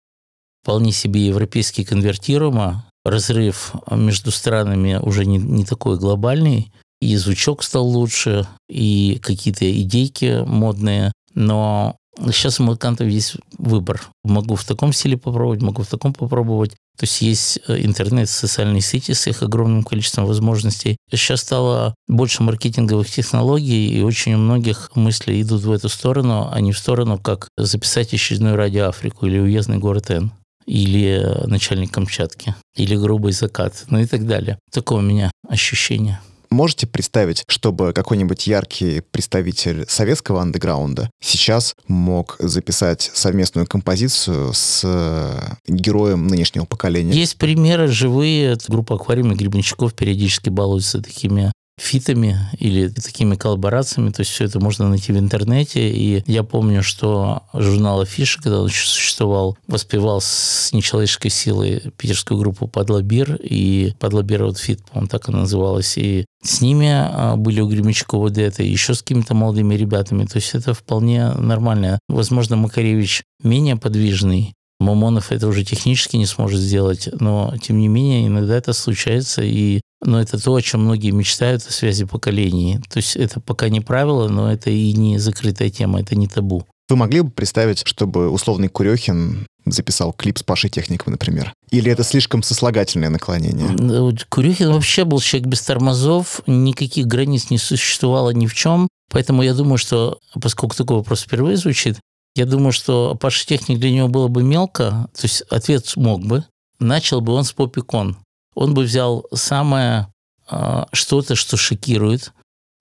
вполне себе европейский конвертируемо. Разрыв между странами уже не, не такой глобальный. И звучок стал лучше, и какие-то идейки модные. Но сейчас у музыкантов есть выбор. Могу в таком стиле попробовать, могу в таком попробовать. То есть есть э, интернет, социальные сети с их огромным количеством возможностей. Сейчас стало больше маркетинговых технологий, и очень у многих мысли идут в эту сторону, а не в сторону, как записать очередной радио Африку или уездный город Н или начальник Камчатки, или грубый закат, ну и так далее. Такое у меня ощущение. Можете представить, чтобы какой-нибудь яркий представитель советского андеграунда сейчас мог записать совместную композицию с э, героем нынешнего поколения? Есть примеры живые. Группа Аквариум, Гребенщиков периодически балуются такими фитами или такими коллаборациями. То есть все это можно найти в интернете. И я помню, что журнал Афиша, когда он еще существовал, воспевал с нечеловеческой силой питерскую группу Padla Bear и Padla Bear Outfit, по-моему, так она называлась. И с ними а, были у Гребенщикова вот это, еще с какими-то молодыми ребятами. То есть это вполне нормально. Возможно, Макаревич менее подвижный, Мамонов это уже технически не сможет сделать, но тем не менее иногда это случается, и но это то, о чем многие мечтают о связи поколений. То есть это пока не правило, но это и не закрытая тема, это не табу. Вы могли бы представить, чтобы условный Курехин записал клип с Пашей Техниковой, например? Или это слишком сослагательное наклонение? Курехин вообще был человек без тормозов, никаких границ не существовало ни в чем. Поэтому я думаю, что, поскольку такой вопрос впервые звучит, я думаю, что Паша Техник для него было бы мелко, то есть ответ мог бы. Начал бы он с попикон. Он бы взял самое э, что-то, что шокирует.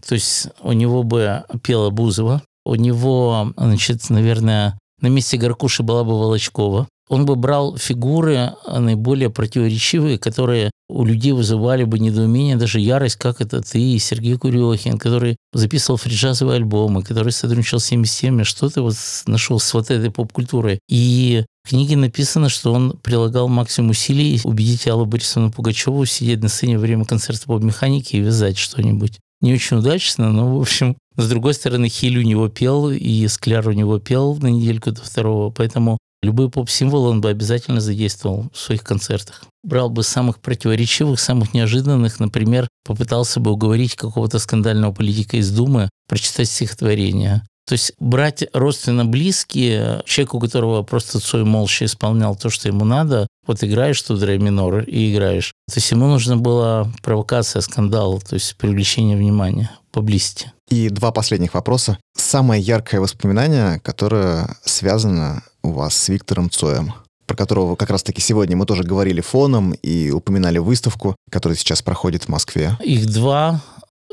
То есть у него бы пела Бузова, у него, значит, наверное, на месте Горкуши была бы Волочкова он бы брал фигуры а, наиболее противоречивые, которые у людей вызывали бы недоумение, даже ярость, как это ты, Сергей Курехин, который записывал фриджазовые альбомы, который сотрудничал с 77 что ты вот нашел с вот этой поп-культурой. И книге написано, что он прилагал максимум усилий убедить Аллу Борисовну Пугачеву сидеть на сцене во время концерта поп-механики и вязать что-нибудь. Не очень удачно, но, в общем, с другой стороны, Хиль у него пел, и Скляр у него пел на недельку до второго, поэтому Любой поп-символ он бы обязательно задействовал в своих концертах. Брал бы самых противоречивых, самых неожиданных, например, попытался бы уговорить какого-то скандального политика из Думы прочитать стихотворение. То есть брать родственно близкие, человеку, у которого просто Цой молча исполнял то, что ему надо, вот играешь тут ре минор и играешь. То есть ему нужна была провокация, скандал, то есть привлечение внимания поблизости. И два последних вопроса. Самое яркое воспоминание, которое связано у вас с Виктором Цоем, про которого как раз-таки сегодня мы тоже говорили фоном и упоминали выставку, которая сейчас проходит в Москве. Их два.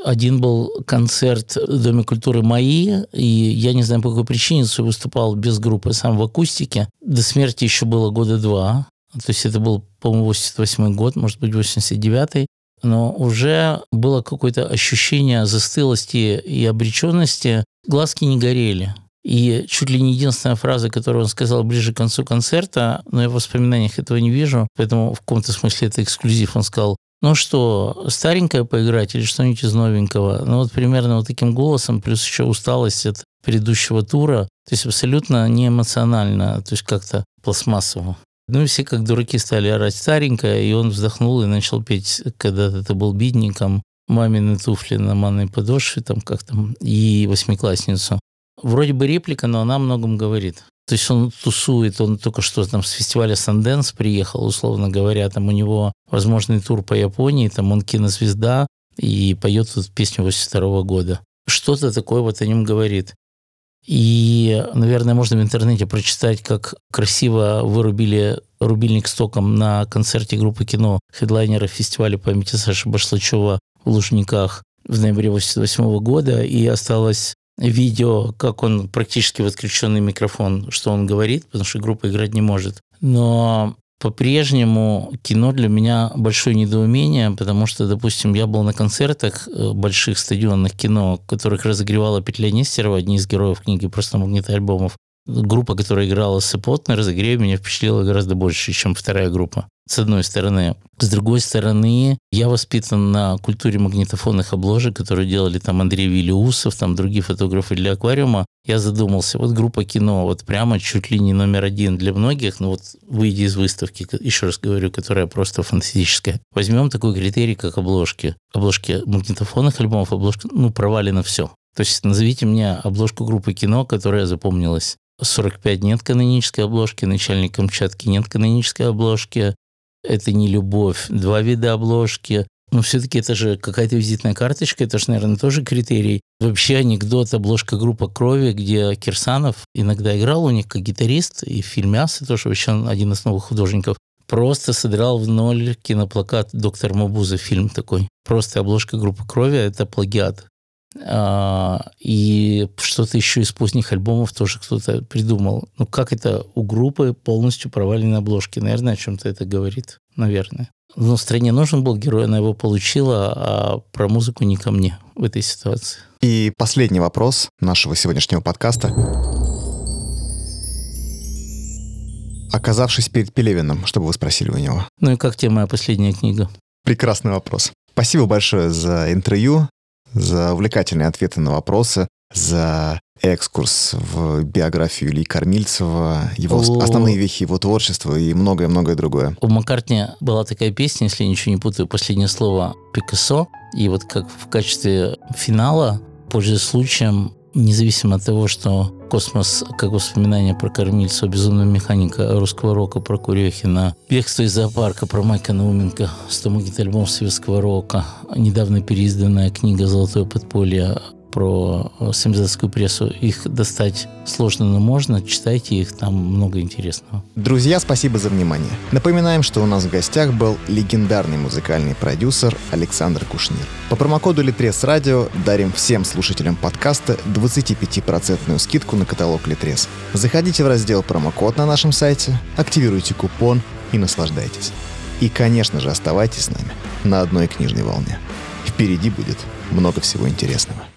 Один был концерт в Доме культуры «Мои», и я не знаю, по какой причине Цой выступал без группы, сам в акустике. До смерти еще было года два. То есть это был, по-моему, 88 год, может быть, 89-й но уже было какое-то ощущение застылости и обреченности. Глазки не горели. И чуть ли не единственная фраза, которую он сказал ближе к концу концерта, но я в воспоминаниях этого не вижу, поэтому в каком-то смысле это эксклюзив. Он сказал, ну что, старенькое поиграть или что-нибудь из новенького? Ну вот примерно вот таким голосом, плюс еще усталость от предыдущего тура. То есть абсолютно не эмоционально, то есть как-то пластмассово. Ну и все как дураки стали орать старенькая, и он вздохнул и начал петь, когда это был бедником, мамины туфли на манной подошве, там как там, и восьмиклассницу. Вроде бы реплика, но она о многом говорит. То есть он тусует, он только что там с фестиваля Санденс приехал, условно говоря, там у него возможный тур по Японии, там он кинозвезда и поет тут песню 82 года. Что-то такое вот о нем говорит. И, наверное, можно в интернете прочитать, как красиво вырубили рубильник с током на концерте группы кино хедлайнера фестиваля памяти Саши Башлачева в Лужниках в ноябре 1988 года. И осталось видео, как он практически в отключенный микрофон, что он говорит, потому что группа играть не может. Но по-прежнему кино для меня большое недоумение, потому что, допустим, я был на концертах э, больших стадионных кино, которых разогревала Петля Нестерова, одни из героев книги «Просто магниты альбомов». Группа, которая играла Сепот на разогреве, меня впечатлила гораздо больше, чем вторая группа с одной стороны. С другой стороны, я воспитан на культуре магнитофонных обложек, которые делали там Андрей Виллиусов, там другие фотографы для аквариума. Я задумался, вот группа кино, вот прямо чуть ли не номер один для многих, но вот выйдя из выставки, еще раз говорю, которая просто фантастическая. Возьмем такой критерий, как обложки. Обложки магнитофонных альбомов, обложки, ну, провалено все. То есть назовите мне обложку группы кино, которая запомнилась. 45 нет канонической обложки, начальник Камчатки нет канонической обложки, это не любовь, два вида обложки. Но все-таки это же какая-то визитная карточка, это же, наверное, тоже критерий. Вообще анекдот, обложка группа «Крови», где Кирсанов иногда играл у них как гитарист, и в фильме «Асы» тоже вообще он один из новых художников. Просто содрал в ноль киноплакат «Доктор Мабуза», фильм такой. Просто обложка группы «Крови» — это плагиат. А, и что-то еще из поздних альбомов тоже кто-то придумал. Ну, как это у группы полностью провалены обложки? Наверное, о чем-то это говорит. Наверное. Но стране нужен был герой, она его получила, а про музыку не ко мне в этой ситуации. И последний вопрос нашего сегодняшнего подкаста. Оказавшись перед Пелевиным, что бы вы спросили у него? Ну и как тебе моя последняя книга? Прекрасный вопрос. Спасибо большое за интервью за увлекательные ответы на вопросы, за экскурс в биографию Ильи Кормильцева, его О... основные вехи его творчества и многое-многое другое. У Маккартни была такая песня, если я ничего не путаю, последнее слово Пикассо. И вот как в качестве финала, пользуясь случаем, независимо от того, что «Космос» как воспоминание про кормильца, безумного механика русского рока, про Курехина, «Бегство из зоопарка» про Майка Науменко, 100 альбом советского рока, недавно переизданная книга «Золотое подполье» про э, самизатскую прессу. Их достать сложно, но можно. Читайте их, там много интересного. Друзья, спасибо за внимание. Напоминаем, что у нас в гостях был легендарный музыкальный продюсер Александр Кушнир. По промокоду Литрес Радио дарим всем слушателям подкаста 25% скидку на каталог Литрес. Заходите в раздел промокод на нашем сайте, активируйте купон и наслаждайтесь. И, конечно же, оставайтесь с нами на одной книжной волне. Впереди будет много всего интересного.